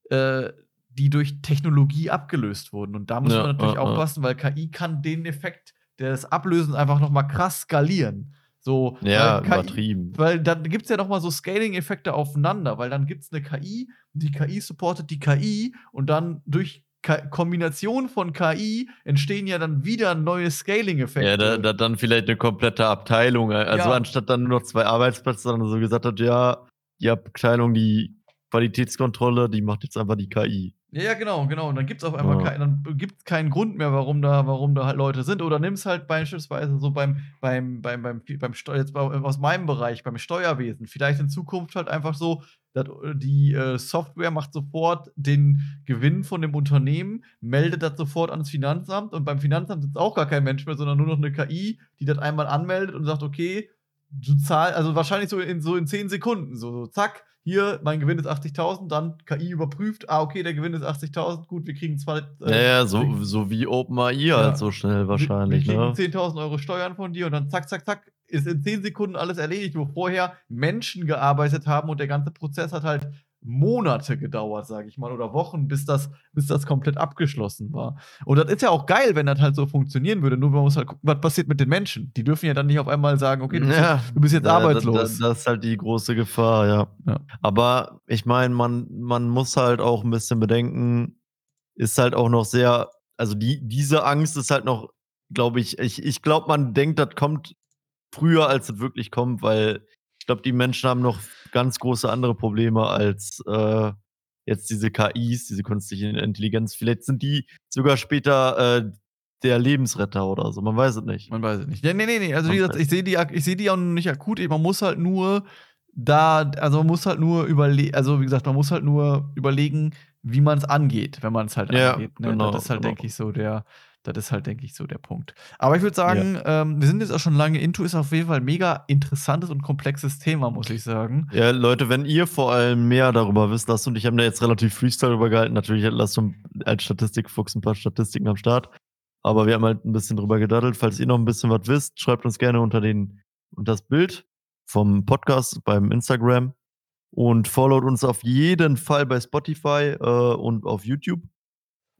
Speaker 1: äh, die durch Technologie abgelöst wurden. Und da muss
Speaker 2: Ja,
Speaker 1: man natürlich
Speaker 2: ja,
Speaker 1: aufpassen, weil KI kann den Effekt des Ablösens einfach noch mal krass skalieren. So,
Speaker 2: ja,
Speaker 1: weil KI
Speaker 2: übertrieben.
Speaker 1: weil dann gibt es ja noch mal so Scaling-Effekte aufeinander, weil dann gibt es eine KI, die KI supportet die KI und dann durch K Kombination von KI entstehen ja dann wieder neue Scaling-Effekte.
Speaker 2: Ja, da, da dann vielleicht eine komplette Abteilung. Also
Speaker 1: Ja.
Speaker 2: anstatt dann nur noch zwei Arbeitsplätze, dann so gesagt hat, ja, die Abteilung, die Qualitätskontrolle, die macht jetzt einfach die KI.
Speaker 1: Ja, ja, genau, genau. Und dann gibt es auf einmal
Speaker 2: Ja.
Speaker 1: kein, dann gibt's keinen Grund mehr, warum da, warum da halt Leute sind. Oder nimm's halt beispielsweise so beim, beim, beim, beim, beim Steu jetzt aus meinem Bereich, beim Steuerwesen. Vielleicht in Zukunft halt einfach so, dass die äh, Software macht sofort den Gewinn von dem Unternehmen, meldet das sofort ans Finanzamt und beim Finanzamt sitzt auch gar kein Mensch mehr, sondern nur noch eine KI, die das einmal anmeldet und sagt, okay, du zahlst, also wahrscheinlich so in, so in 10 Sekunden, so, so zack, hier, mein Gewinn ist 80.000, dann KI überprüft, ah, okay, der Gewinn ist 80.000, gut, wir kriegen zwei. äh,
Speaker 2: Ja, ja, so, so wie OpenAI
Speaker 1: Ja.
Speaker 2: halt so schnell wahrscheinlich,
Speaker 1: wir, wir
Speaker 2: ne?
Speaker 1: kriegen 10.000 Euro Steuern von dir und dann zack, zack, zack, ist in 10 Sekunden alles erledigt, wo vorher Menschen gearbeitet haben und der ganze Prozess hat halt Monate gedauert, sage ich mal, oder Wochen, bis das, bis das komplett abgeschlossen war. Und das ist ja auch geil, wenn das halt so funktionieren würde. Nur man muss halt gucken, was passiert mit den Menschen. Die dürfen ja dann nicht auf einmal sagen, okay, du bist,
Speaker 2: Ja.
Speaker 1: jetzt, du bist jetzt
Speaker 2: Ja,
Speaker 1: arbeitslos.
Speaker 2: Da, da, das ist halt die große Gefahr, ja.
Speaker 1: Ja.
Speaker 2: Aber ich meine, man, man muss halt auch ein bisschen bedenken, ist halt auch noch sehr, also die, diese Angst ist halt noch, glaube ich, ich, ich glaube, man denkt, das kommt früher, als es wirklich kommt, weil ich glaube, die Menschen haben noch ganz große andere Probleme als, äh, jetzt diese KIs, diese künstliche Intelligenz, vielleicht sind die sogar später äh, der Lebensretter oder so. Man weiß es nicht.
Speaker 1: Man weiß es nicht. Nee, nee, nee. Also, wie gesagt, ich sehe die, ich seh die auch nicht akut. Man muss halt nur da, also man muss halt nur überlegen, also wie gesagt, man muss halt nur überlegen, wie man es angeht, wenn man es halt
Speaker 2: Ja,
Speaker 1: angeht. Ne?
Speaker 2: genau,
Speaker 1: das ist halt,
Speaker 2: genau.
Speaker 1: denke ich, so der, das ist halt, denke ich, so der Punkt. Aber ich würde sagen, ähm, wir sind jetzt auch schon lange into, ist auf jeden Fall ein mega interessantes und komplexes Thema, muss ich sagen.
Speaker 2: Ja, Leute, wenn ihr vor allem mehr darüber wisst, Lars und ich haben da jetzt relativ Freestyle drüber gehalten. Natürlich Lars und als Statistikfuchs ein paar Statistiken am Start. Aber wir haben halt ein bisschen drüber gedaddelt. Falls ihr noch ein bisschen was wisst, schreibt uns gerne unter, den, unter das Bild vom Podcast beim Instagram. Und followt uns auf jeden Fall bei Spotify äh, und auf YouTube.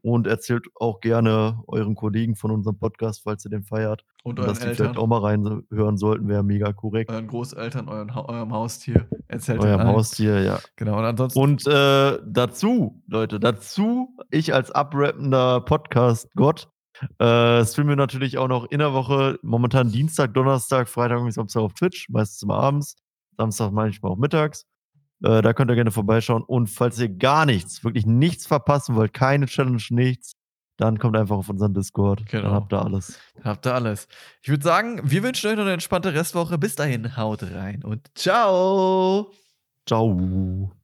Speaker 2: Und erzählt auch gerne euren Kollegen von unserem Podcast, falls ihr den feiert.
Speaker 1: Und
Speaker 2: Und
Speaker 1: euren
Speaker 2: dass die vielleicht
Speaker 1: Eltern,
Speaker 2: auch mal reinhören sollten, wäre mega korrekt.
Speaker 1: euren Großeltern, euren, eurem Haustier. Erzählt
Speaker 2: Eurem. Haustier, ja.
Speaker 1: Genau, und ansonsten.
Speaker 2: Und äh, dazu, Leute, dazu, ich als abrappender Podcast-Gott, äh, streame natürlich auch noch in der Woche, momentan Dienstag, Donnerstag, Freitag und Samstag auf Twitch, meistens immer abends, Samstag manchmal auch mittags. Äh, da könnt ihr gerne vorbeischauen. Und falls ihr gar nichts, wirklich nichts verpassen wollt, keine Challenge, nichts, dann kommt einfach auf unseren Discord.
Speaker 1: Genau.
Speaker 2: Dann habt ihr alles.
Speaker 1: Habt ihr alles. Ich würde sagen, wir wünschen euch noch eine entspannte Restwoche. Bis dahin, haut rein und ciao!
Speaker 2: Ciao.